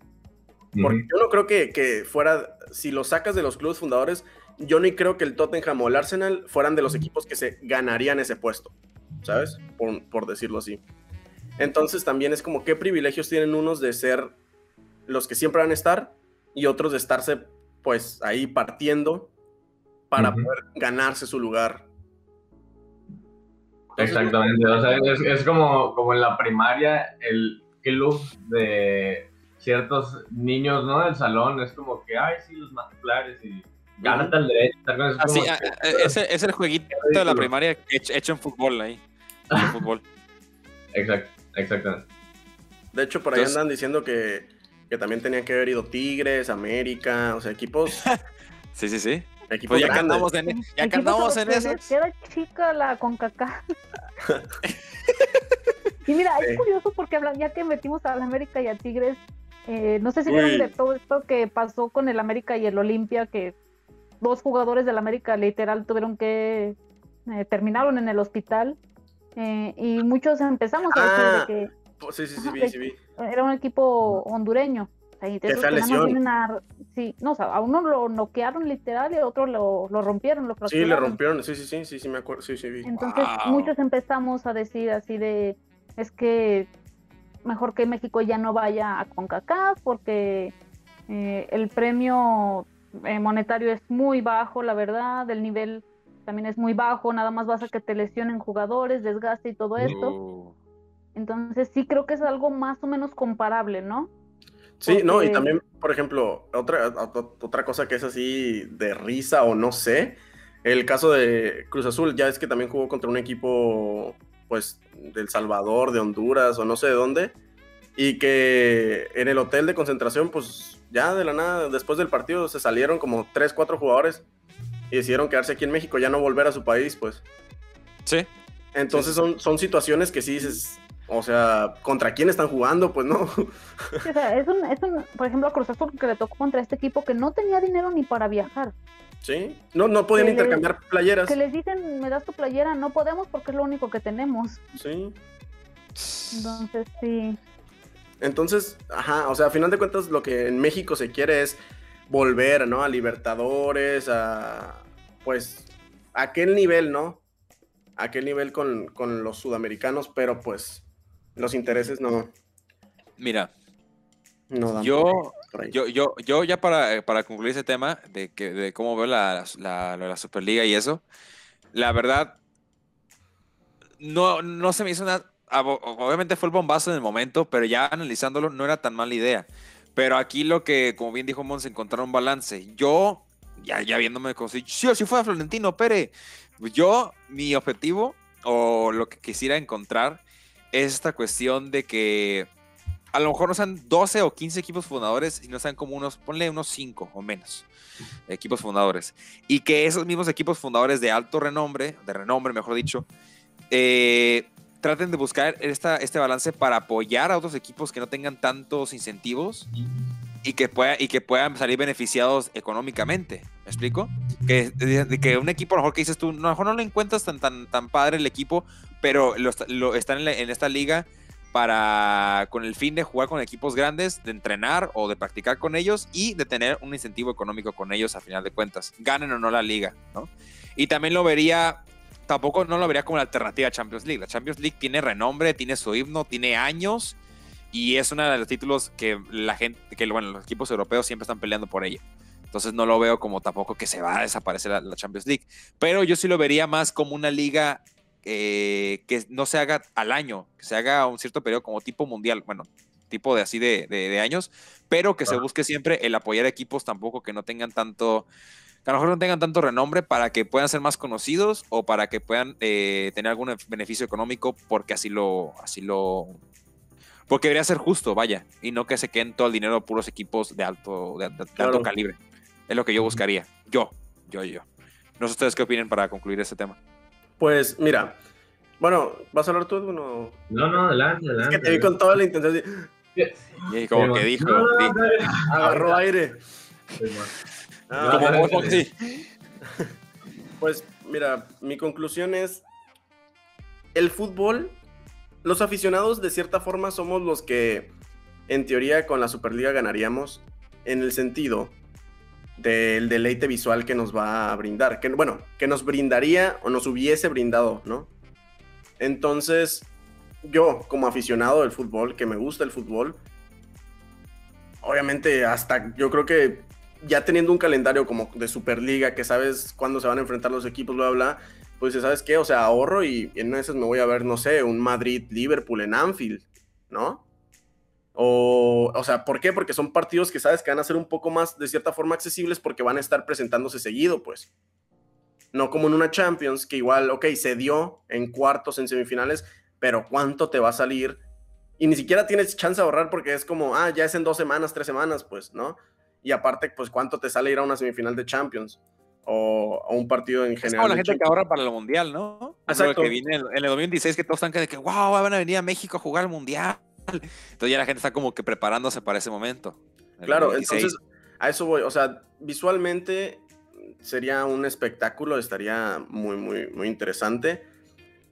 porque yo no creo que, que fuera, si lo sacas de los clubes fundadores, yo ni creo que el Tottenham o el Arsenal fueran de los equipos que se ganarían ese puesto, ¿sabes? Por, decirlo así. Entonces también es como qué privilegios tienen unos de ser los que siempre van a estar y otros de estarse pues ahí partiendo para poder ganarse su lugar. Exactamente, o sea, es, como, como en la primaria el club de ciertos niños, ¿no? Del salón, es como que, ay, sí, los matulares y Gánate al derecho. Así, ah, ah, es, el jueguito de la primaria hecho en fútbol ahí. En (laughs) fútbol. Exacto, exactamente. De hecho, por ahí andan diciendo que, que, también tenían que haber ido Tigres, América, o sea, equipos. (laughs) sí, sí, sí. Equipos pues ya que andamos en, ya que andamos en eso. Queda chica la CONCACAF. (laughs) y mira, es curioso porque ya que metimos a la América y a Tigres, eh, no sé si vieron de todo esto que pasó con el América y el Olimpia, que dos jugadores del América literal tuvieron que eh, terminaron en el hospital eh, y muchos empezamos a decir de ah, que sí, sí, sí, vi, sí, vi. era un equipo hondureño. sí, no, o sea, a uno lo noquearon literal y a otro lo, lo rompieron, lo Sí, le rompieron, sí, sí, sí, sí, sí, me acuerdo, sí, sí, vi. Entonces muchos empezamos a decir así de, es que mejor que México ya no vaya a CONCACAF porque eh, el premio eh, monetario es muy bajo, la verdad, el nivel también es muy bajo, nada más vas a que te lesionen jugadores, desgaste y todo esto. Entonces sí creo que es algo más o menos comparable, ¿no? Sí, no, y también, por ejemplo, otra, otra cosa que es así de risa o no sé, el caso de Cruz Azul, ya es que también jugó contra un equipo, pues, del Salvador, de Honduras o no sé de dónde, y que en el hotel de concentración, pues ya de la nada, después del partido se salieron como 3, 4 jugadores y decidieron quedarse aquí en México, ya no volver a su país, pues. Sí. Entonces Son, son situaciones que sí dices, o sea, ¿contra quién están jugando? Pues no. o sea, es un, es un, por ejemplo, a Cruz Azul que le tocó contra este equipo que no tenía dinero ni para viajar. Sí, no, no podían intercambiar playeras. Que les dicen, me das tu playera, no podemos porque es lo único que tenemos. Sí. Entonces, sí. Entonces, ajá, o sea, a final de cuentas lo que en México se quiere es volver, ¿no? A Libertadores, a, pues, aquel nivel, ¿no? Aquel nivel con, los sudamericanos, pero pues los intereses no. Mira, no yo, yo, yo, yo ya para, para, concluir ese tema de, que, de cómo veo la, la, la, Superliga y eso, la verdad, no, no se me hizo una obviamente fue el bombazo en el momento, pero ya analizándolo no era tan mala idea. Pero aquí lo que, como bien dijo Mons, encontraron un balance. Yo, ya, ya viéndome como si, sí, si fue a Florentino Pérez, yo, mi objetivo o lo que quisiera encontrar es esta cuestión de que a lo mejor no sean 12 o 15 equipos fundadores, y no sean como unos, ponle unos 5 o menos equipos fundadores. Y que esos mismos equipos fundadores de alto renombre, de renombre mejor dicho, eh, traten de buscar esta, este balance para apoyar a otros equipos que no tengan tantos incentivos y que, pueda, y que puedan salir beneficiados económicamente. ¿Me explico? Que, que un equipo, a lo mejor que dices tú, a lo mejor no lo encuentras tan, tan, tan padre el equipo, pero lo, están en, esta liga para, con el fin de jugar con equipos grandes, de entrenar o de practicar con ellos y de tener un incentivo económico con ellos a final de cuentas, ganen o no la liga, ¿no? Y también lo vería, tampoco no lo vería como la alternativa a Champions League. La Champions League tiene renombre, tiene su himno, tiene años y es uno de los títulos que la gente, que bueno, los equipos europeos siempre están peleando por ella. Entonces no lo veo como tampoco que se va a desaparecer la, Champions League. Pero yo sí lo vería más como una liga eh, que no se haga al año, que se haga un cierto periodo como tipo mundial, bueno, tipo de así de, años, pero que se busque siempre el apoyar equipos tampoco que no tengan tanto, que a lo mejor no tengan tanto renombre para que puedan ser más conocidos o para que puedan eh, tener algún beneficio económico porque así lo, así lo, porque debería ser justo, vaya, y no que se queden todo el dinero de puros equipos de alto, de, alto calibre. Es lo que yo buscaría. Yo, yo, yo. No sé ustedes qué opinen para concluir este tema. Pues mira, bueno, ¿vas a hablar tú, No, no, adelante, adelante. Es que te vi con toda la intención. Y como que dijo, agarró aire. Ah, como sí. (laughs) Pues mira, mi conclusión es, el fútbol los aficionados de cierta forma somos los que en teoría con la Superliga ganaríamos en el sentido del deleite visual que nos va a brindar, que bueno, que nos brindaría o nos hubiese brindado, ¿no? Entonces, yo como aficionado del fútbol, que me gusta el fútbol, obviamente hasta yo creo que ya teniendo un calendario como de Superliga, que sabes cuándo se van a enfrentar los equipos, bla, bla, pues ¿sabes qué? O sea, ahorro y en esas me voy a ver, no sé, un Madrid-Liverpool en Anfield, ¿no? O, o sea, ¿por qué? Porque son partidos que sabes que van a ser un poco más, de cierta forma, accesibles porque van a estar presentándose seguido, pues. No como en una Champions, que igual, ok, se dio en cuartos, en semifinales, pero ¿cuánto te va a salir? Y ni siquiera tienes chance de ahorrar porque es como, ah, ya es en dos semanas, tres semanas, pues, ¿no? Y aparte, pues, ¿cuánto te sale ir a una semifinal de Champions? o, un partido en general. Es como la gente que ahorra para el mundial, ¿no? Exacto. Que viene en el 2016 que todos están de que, wow, van a venir a México a jugar al mundial. (laughs) Entonces ya la gente está como que preparándose para ese momento. Claro, entonces a eso voy. O sea, visualmente sería un espectáculo, estaría muy, muy, muy interesante.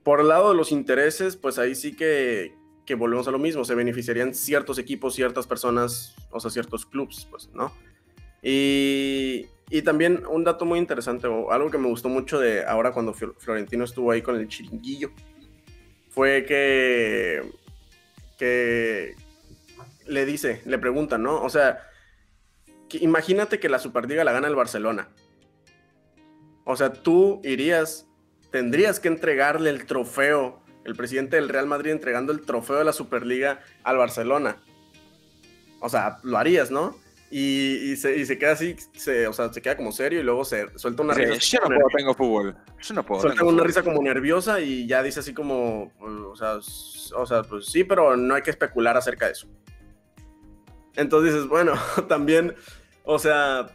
Por el lado de los intereses, pues ahí sí que, que volvemos a lo mismo. Se beneficiarían ciertos equipos, ciertas personas, o sea, ciertos clubs, pues, ¿no? Y, y también un dato muy interesante, o algo que me gustó mucho de ahora cuando Florentino estuvo ahí con el chiringuillo, fue que, que le dice, le preguntan, ¿no? O sea, imagínate que la Superliga la gana el Barcelona. O sea, tú irías, tendrías que entregarle el trofeo, el presidente del Real Madrid entregando el trofeo de la Superliga al Barcelona. O sea, lo harías, ¿no? Y, se, queda así, se, o sea, se queda como serio y luego se suelta una risa. Yo no puedo, tengo fútbol. Yo no puedo. Suelta una risa como nerviosa y ya dice así como, o sea, o sea, pues sí, pero no hay que especular acerca de eso. Entonces dices, bueno, (laughs) también, o sea,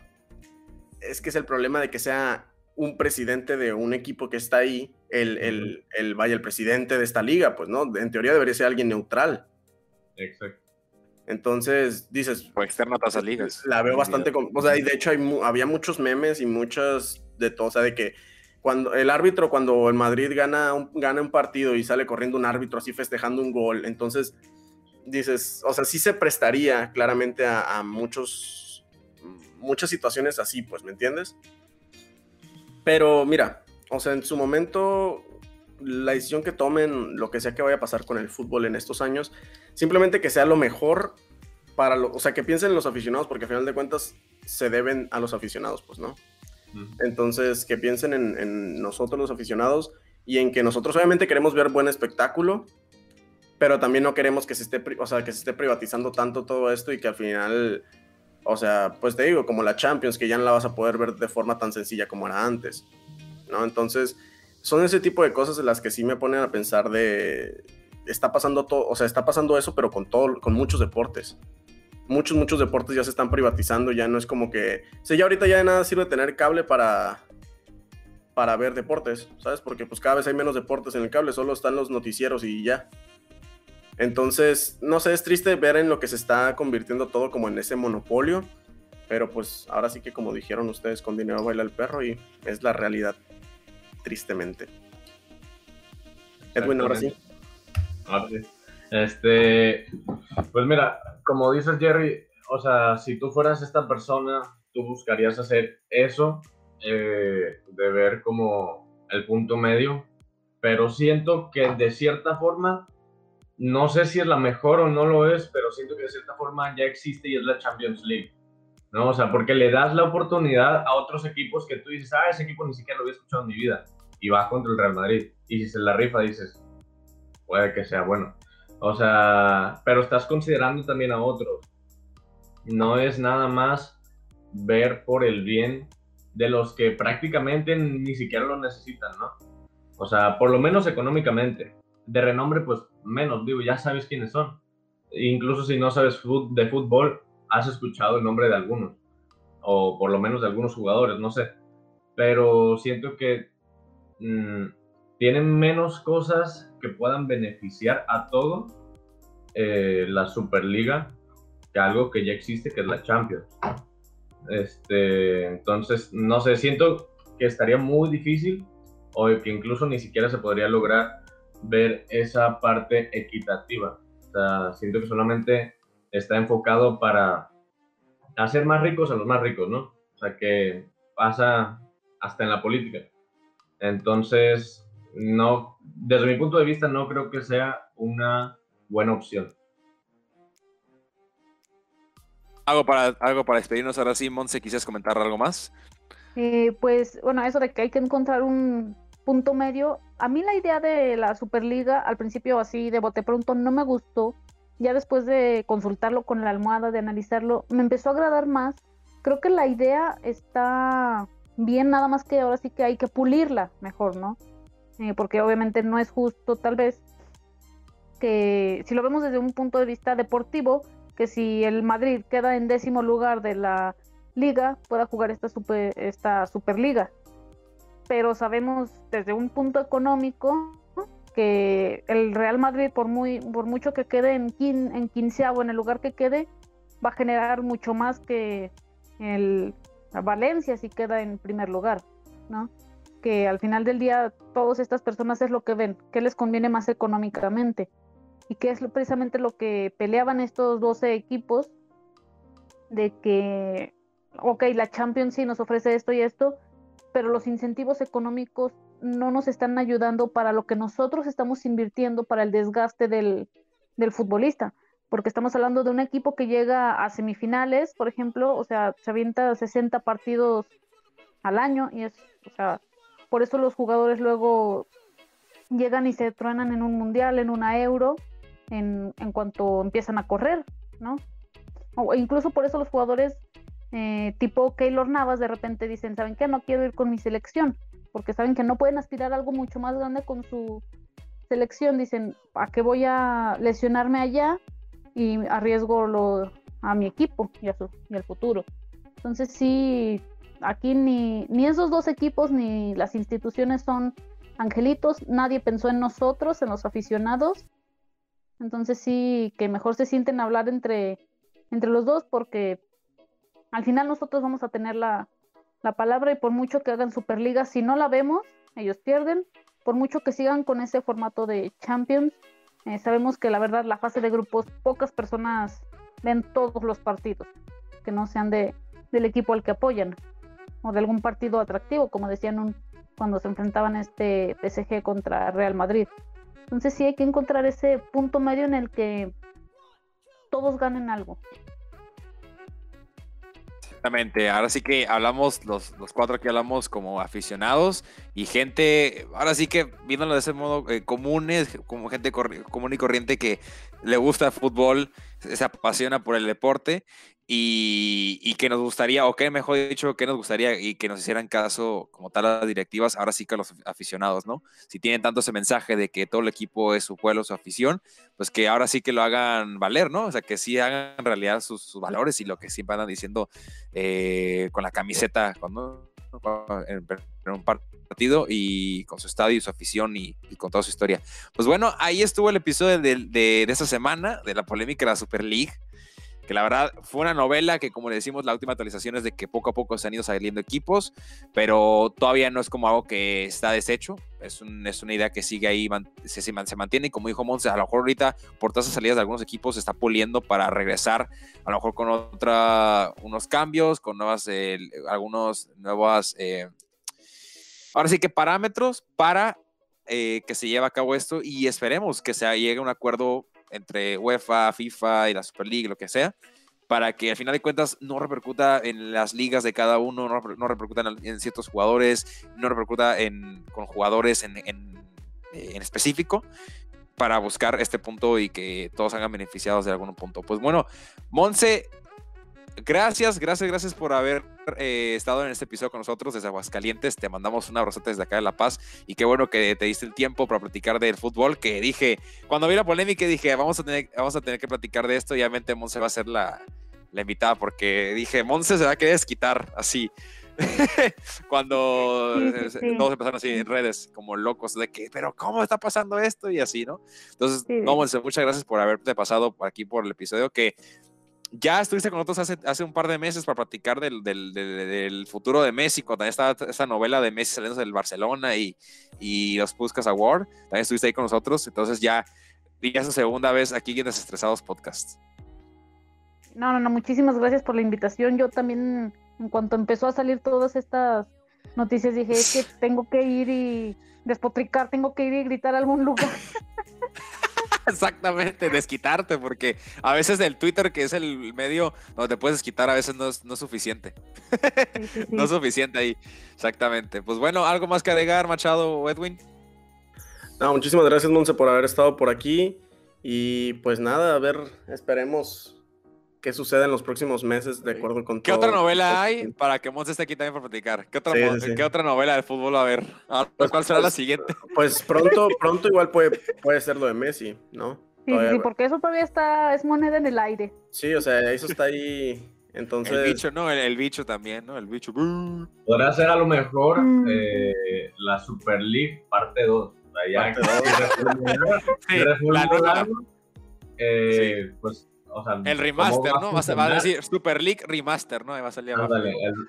es que es el problema de que sea un presidente de un equipo que está ahí, el, el, el, vaya, el presidente de esta liga, pues, ¿no? En teoría debería ser alguien neutral. Exacto. Entonces, dices... O externa a las ligas. La veo bastante... O sea, y de hecho hay, había muchos memes y muchas de todo. O sea, de que cuando el árbitro, cuando el Madrid gana un, gana un partido y sale corriendo un árbitro así festejando un gol, entonces dices, o sea, sí se prestaría claramente a, a muchos, muchas situaciones así, pues, ¿me entiendes? Pero mira, o sea, en su momento la decisión que tomen, lo que sea que vaya a pasar con el fútbol en estos años, simplemente que sea lo mejor para lo, o sea, que piensen los aficionados, porque al final de cuentas se deben a los aficionados, pues, ¿no? Entonces, que piensen en, nosotros los aficionados y en que nosotros obviamente queremos ver buen espectáculo, pero también no queremos que se esté, o sea, que se esté privatizando tanto todo esto y que al final, o sea, pues te digo, como la Champions, que ya no la vas a poder ver de forma tan sencilla como era antes, ¿no? Entonces, son ese tipo de cosas en las que sí me ponen a pensar de está pasando todo, o sea, está pasando eso, pero con todo, con muchos deportes. Muchos, muchos deportes ya se están privatizando, ya no es como que, o ya ahorita ya de nada sirve tener cable para para ver deportes, ¿sabes? Porque pues cada vez hay menos deportes en el cable, solo están los noticieros y ya. Entonces, no sé, es triste ver en lo que se está convirtiendo todo como en ese monopolio, pero pues ahora sí que como dijeron ustedes, con dinero baila el perro y es la realidad, tristemente. Edwin, ahora sí. Ahora sí. Este, pues mira, como dices Jerry, o sea, si tú fueras esta persona, tú buscarías hacer eso, eh, de ver como el punto medio, pero siento que de cierta forma, no sé si es la mejor o no lo es, pero siento que de cierta forma ya existe y es la Champions League. ¿No? O sea, porque le das la oportunidad a otros equipos que tú dices, ah, ese equipo ni siquiera lo había escuchado en mi vida, y vas contra el Real Madrid. Y si se la rifa, dices, puede que sea bueno. O sea, pero estás considerando también a otros. No es nada más ver por el bien de los que prácticamente ni siquiera lo necesitan, ¿no? O sea, por lo menos económicamente. De renombre, pues menos, digo, ya sabes quiénes son. Incluso si no sabes de fútbol, has escuchado el nombre de algunos. O por lo menos de algunos jugadores, no sé. Pero siento que mm, tienen menos cosas que puedan beneficiar a todo eh, la Superliga que algo que ya existe, que es la Champions. Este, entonces, no sé, siento que estaría muy difícil o que incluso ni siquiera se podría lograr ver esa parte equitativa. O sea, siento que solamente está enfocado para hacer más ricos a los más ricos, ¿no? O sea, que pasa hasta en la política. Entonces, no, desde mi punto de vista, no creo que sea una buena opción. Algo para, algo para despedirnos ahora sí, Monse, ¿quisieras comentar algo más? Eh, pues, bueno, eso de que hay que encontrar un punto medio. A mí la idea de la Superliga, al principio así de bote pronto, no me gustó. Ya después de consultarlo con la almohada, de analizarlo, me empezó a agradar más. Creo que la idea está bien, nada más que ahora sí que hay que pulirla mejor, ¿no? Eh, porque obviamente no es justo tal vez que si lo vemos desde un punto de vista deportivo, que si el Madrid queda en décimo lugar de la liga, pueda jugar esta, super, esta Superliga. Pero sabemos desde un punto económico que el Real Madrid, por, muy, por mucho que quede en, en quinceavo, en el lugar que quede, va a generar mucho más que el Valencia si queda en primer lugar, ¿no? que al final del día todas estas personas es lo que ven, qué les conviene más económicamente y qué es precisamente lo que peleaban estos 12 equipos de que, ok, la Champions sí nos ofrece esto y esto, pero los incentivos económicos no nos están ayudando para lo que nosotros estamos invirtiendo para el desgaste del, del futbolista, porque estamos hablando de un equipo que llega a semifinales, por ejemplo, o sea, se avienta 60 partidos al año y es, o sea, por eso los jugadores luego llegan y se truenan en un mundial, en una euro, en, cuanto empiezan a correr, ¿no? O incluso por eso los jugadores eh, tipo Keylor Navas de repente dicen, ¿saben qué? No quiero ir con mi selección, porque saben que no pueden aspirar a algo mucho más grande con su selección. Dicen, ¿a qué voy a lesionarme allá? Y arriesgo a mi equipo y, a su, y al futuro. Entonces sí, aquí ni, ni esos dos equipos ni las instituciones son angelitos, nadie pensó en nosotros, en los aficionados. Entonces sí, que mejor se sienten a hablar entre, entre los dos porque al final nosotros vamos a tener la, palabra y por mucho que hagan Superliga, si no la vemos, ellos pierden. Por mucho que sigan con ese formato de Champions, eh, sabemos que la verdad la fase de grupos, pocas personas ven todos los partidos, que no sean de, del equipo al que apoyan o de algún partido atractivo, como decían un, cuando se enfrentaban este PSG contra Real Madrid. Entonces sí hay que encontrar ese punto medio en el que todos ganen algo. Exactamente, ahora sí que hablamos, los, los cuatro que hablamos como aficionados y gente, ahora sí que viéndolo de ese modo eh, comunes, como gente común y corriente que le gusta el fútbol, se apasiona por el deporte y, que nos gustaría, o que mejor dicho, que nos gustaría y que nos hicieran caso como tal las directivas, ahora sí que a los aficionados, ¿no? Si tienen tanto ese mensaje de que todo el equipo es su pueblo, su afición, pues que ahora sí que lo hagan valer, ¿no? O sea, que sí hagan realidad sus, valores y lo que siempre andan diciendo eh, con la camiseta, cuando en, un partido y con su estadio y su afición y, con toda su historia. Pues bueno, ahí estuvo el episodio de, de, esta semana de la polémica de la Super League que la verdad fue una novela que, como le decimos, la última actualización es de que poco a poco se han ido saliendo equipos, pero todavía no es como algo que está deshecho. Es, es una idea que sigue ahí, se, se, mantiene. Y como dijo Monse, a lo mejor ahorita por todas las salidas de algunos equipos se está puliendo para regresar, a lo mejor con otra, unos cambios, con nuevas, eh, algunos nuevas, eh, ahora sí que parámetros para eh, que se lleve a cabo esto y esperemos que se llegue a un acuerdo entre UEFA, FIFA y la Super League, lo que sea, para que al final de cuentas no repercuta en las ligas de cada uno, no, repercuta en, ciertos jugadores, no repercuta en, con jugadores en, en, en específico, para buscar este punto y que todos hagan beneficiados de algún punto. Pues bueno, Monse, gracias, gracias, gracias por haber eh, estado en este episodio con nosotros desde Aguascalientes. Te mandamos un abrazote desde acá de La Paz y qué bueno que te diste el tiempo para platicar del fútbol. Que dije, cuando vi la polémica, dije, vamos a tener, vamos a tener que platicar de esto y obviamente Monse va a ser la, la invitada porque dije, Monse se va a querer desquitar así. (laughs) cuando todos empezaron así en redes como locos de que, pero ¿cómo está pasando esto? Y así, ¿no? Entonces, no, Monse, muchas gracias por haberte pasado aquí por el episodio que ya estuviste con nosotros hace, hace un par de meses para platicar del, del, del, futuro de Messi, cuando también estaba esa novela de Messi saliendo del Barcelona y, y los Puskas Award. También estuviste ahí con nosotros. Entonces ya, ya es la segunda vez aquí en Desestresados Podcast. No, no, no, muchísimas gracias por la invitación. Yo también, en cuanto empezó a salir todas estas noticias, dije que (laughs) tengo que ir y despotricar, tengo que ir y gritar a algún lugar. (laughs) Exactamente, desquitarte, porque a veces el Twitter, que es el medio donde te puedes desquitar, a veces no es, no es suficiente. (laughs) no es suficiente ahí. Exactamente. Pues bueno, ¿algo más que agregar, Machado o Edwin? No, muchísimas gracias, Monse, por haber estado por aquí. Y pues nada, a ver, esperemos qué sucede en los próximos meses de acuerdo con ¿Qué otra novela hay para que Monse esté aquí también para platicar? ¿Qué otra, ¿qué otra novela de fútbol a ver? Pues, ¿Cuál será la pues, siguiente? Pues pronto, pronto igual puede, puede ser lo de Messi, ¿no? Sí, sí, porque eso todavía está, es moneda en el aire. Sí, o sea, eso está ahí. (laughs) Entonces... El bicho, ¿no? El, bicho también, ¿no? El bicho. Podrá ser a lo mejor mm. eh, la Super League parte 2. Parte 2. (laughs) sí, la nueva. Eh, sí. Pues el remaster, ¿no? Va a, decir Super League Remaster, ¿no? Va a salir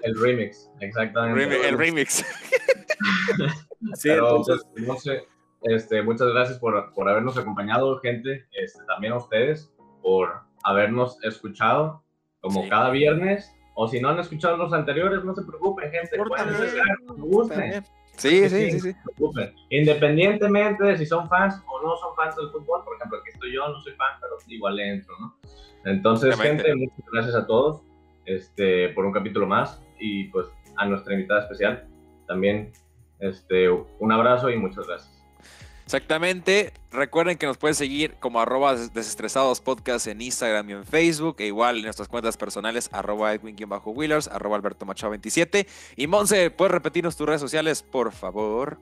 el, remix, exactamente. El, remix. (laughs) sí, entonces, no sé, este, muchas gracias por, por habernos acompañado, gente. Este, también a ustedes por habernos escuchado como cada viernes. O si no han escuchado los anteriores, no se preocupen, gente. Pueden Sí, sí, sí, sí. Independientemente de si son fans o no son fans del fútbol, por ejemplo, aquí estoy yo, no soy fan, pero igual le entro, ¿no? Entonces, gente, muchas gracias a todos este, por un capítulo más y pues a nuestra invitada especial también este, un abrazo y muchas gracias. Exactamente. Recuerden que nos pueden seguir como arroba desestresados podcast en Instagram y en Facebook. E igual en nuestras cuentas personales, arroba Edwin-Willers, arroba Alberto Machado 27. Y Monse, ¿puedes repetirnos tus redes sociales, por favor?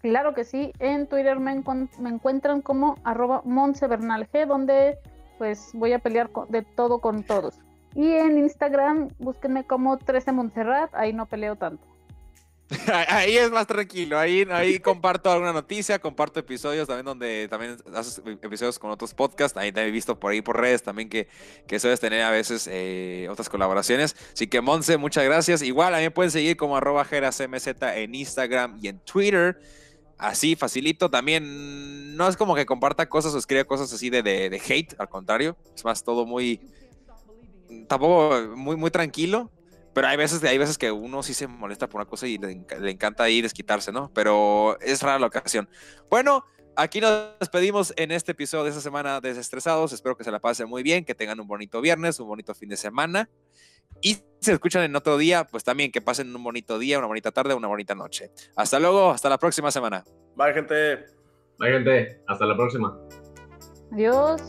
Claro que sí. En Twitter me, encuentran como arroba G, donde pues voy a pelear de todo con todos. Y en Instagram, búsquenme como 13 Montserrat, ahí no peleo tanto. (laughs) Ahí es más tranquilo, ahí, ahí comparto alguna noticia, comparto episodios también donde también haces episodios con otros podcasts, ahí te he visto por ahí por redes también que, que sueles tener a veces eh, otras colaboraciones. Así que Monse, muchas gracias. Igual a mí me pueden seguir como arroba jerasmz en Instagram y en Twitter. Así, facilito. También no es como que comparta cosas o escriba cosas así de, de, de hate, al contrario. Es más todo muy... Tampoco muy, muy tranquilo pero hay veces, hay veces que uno sí se molesta por una cosa y le, encanta ir desquitarse, ¿no? Pero es rara la ocasión. Bueno, aquí nos despedimos en este episodio de esta semana de Desestresados. Espero que se la pasen muy bien, que tengan un bonito viernes, un bonito fin de semana. Y si se escuchan en otro día, pues también que pasen un bonito día, una bonita tarde, una bonita noche. Hasta luego, hasta la próxima semana. Bye, gente. Bye, gente. Hasta la próxima. Adiós.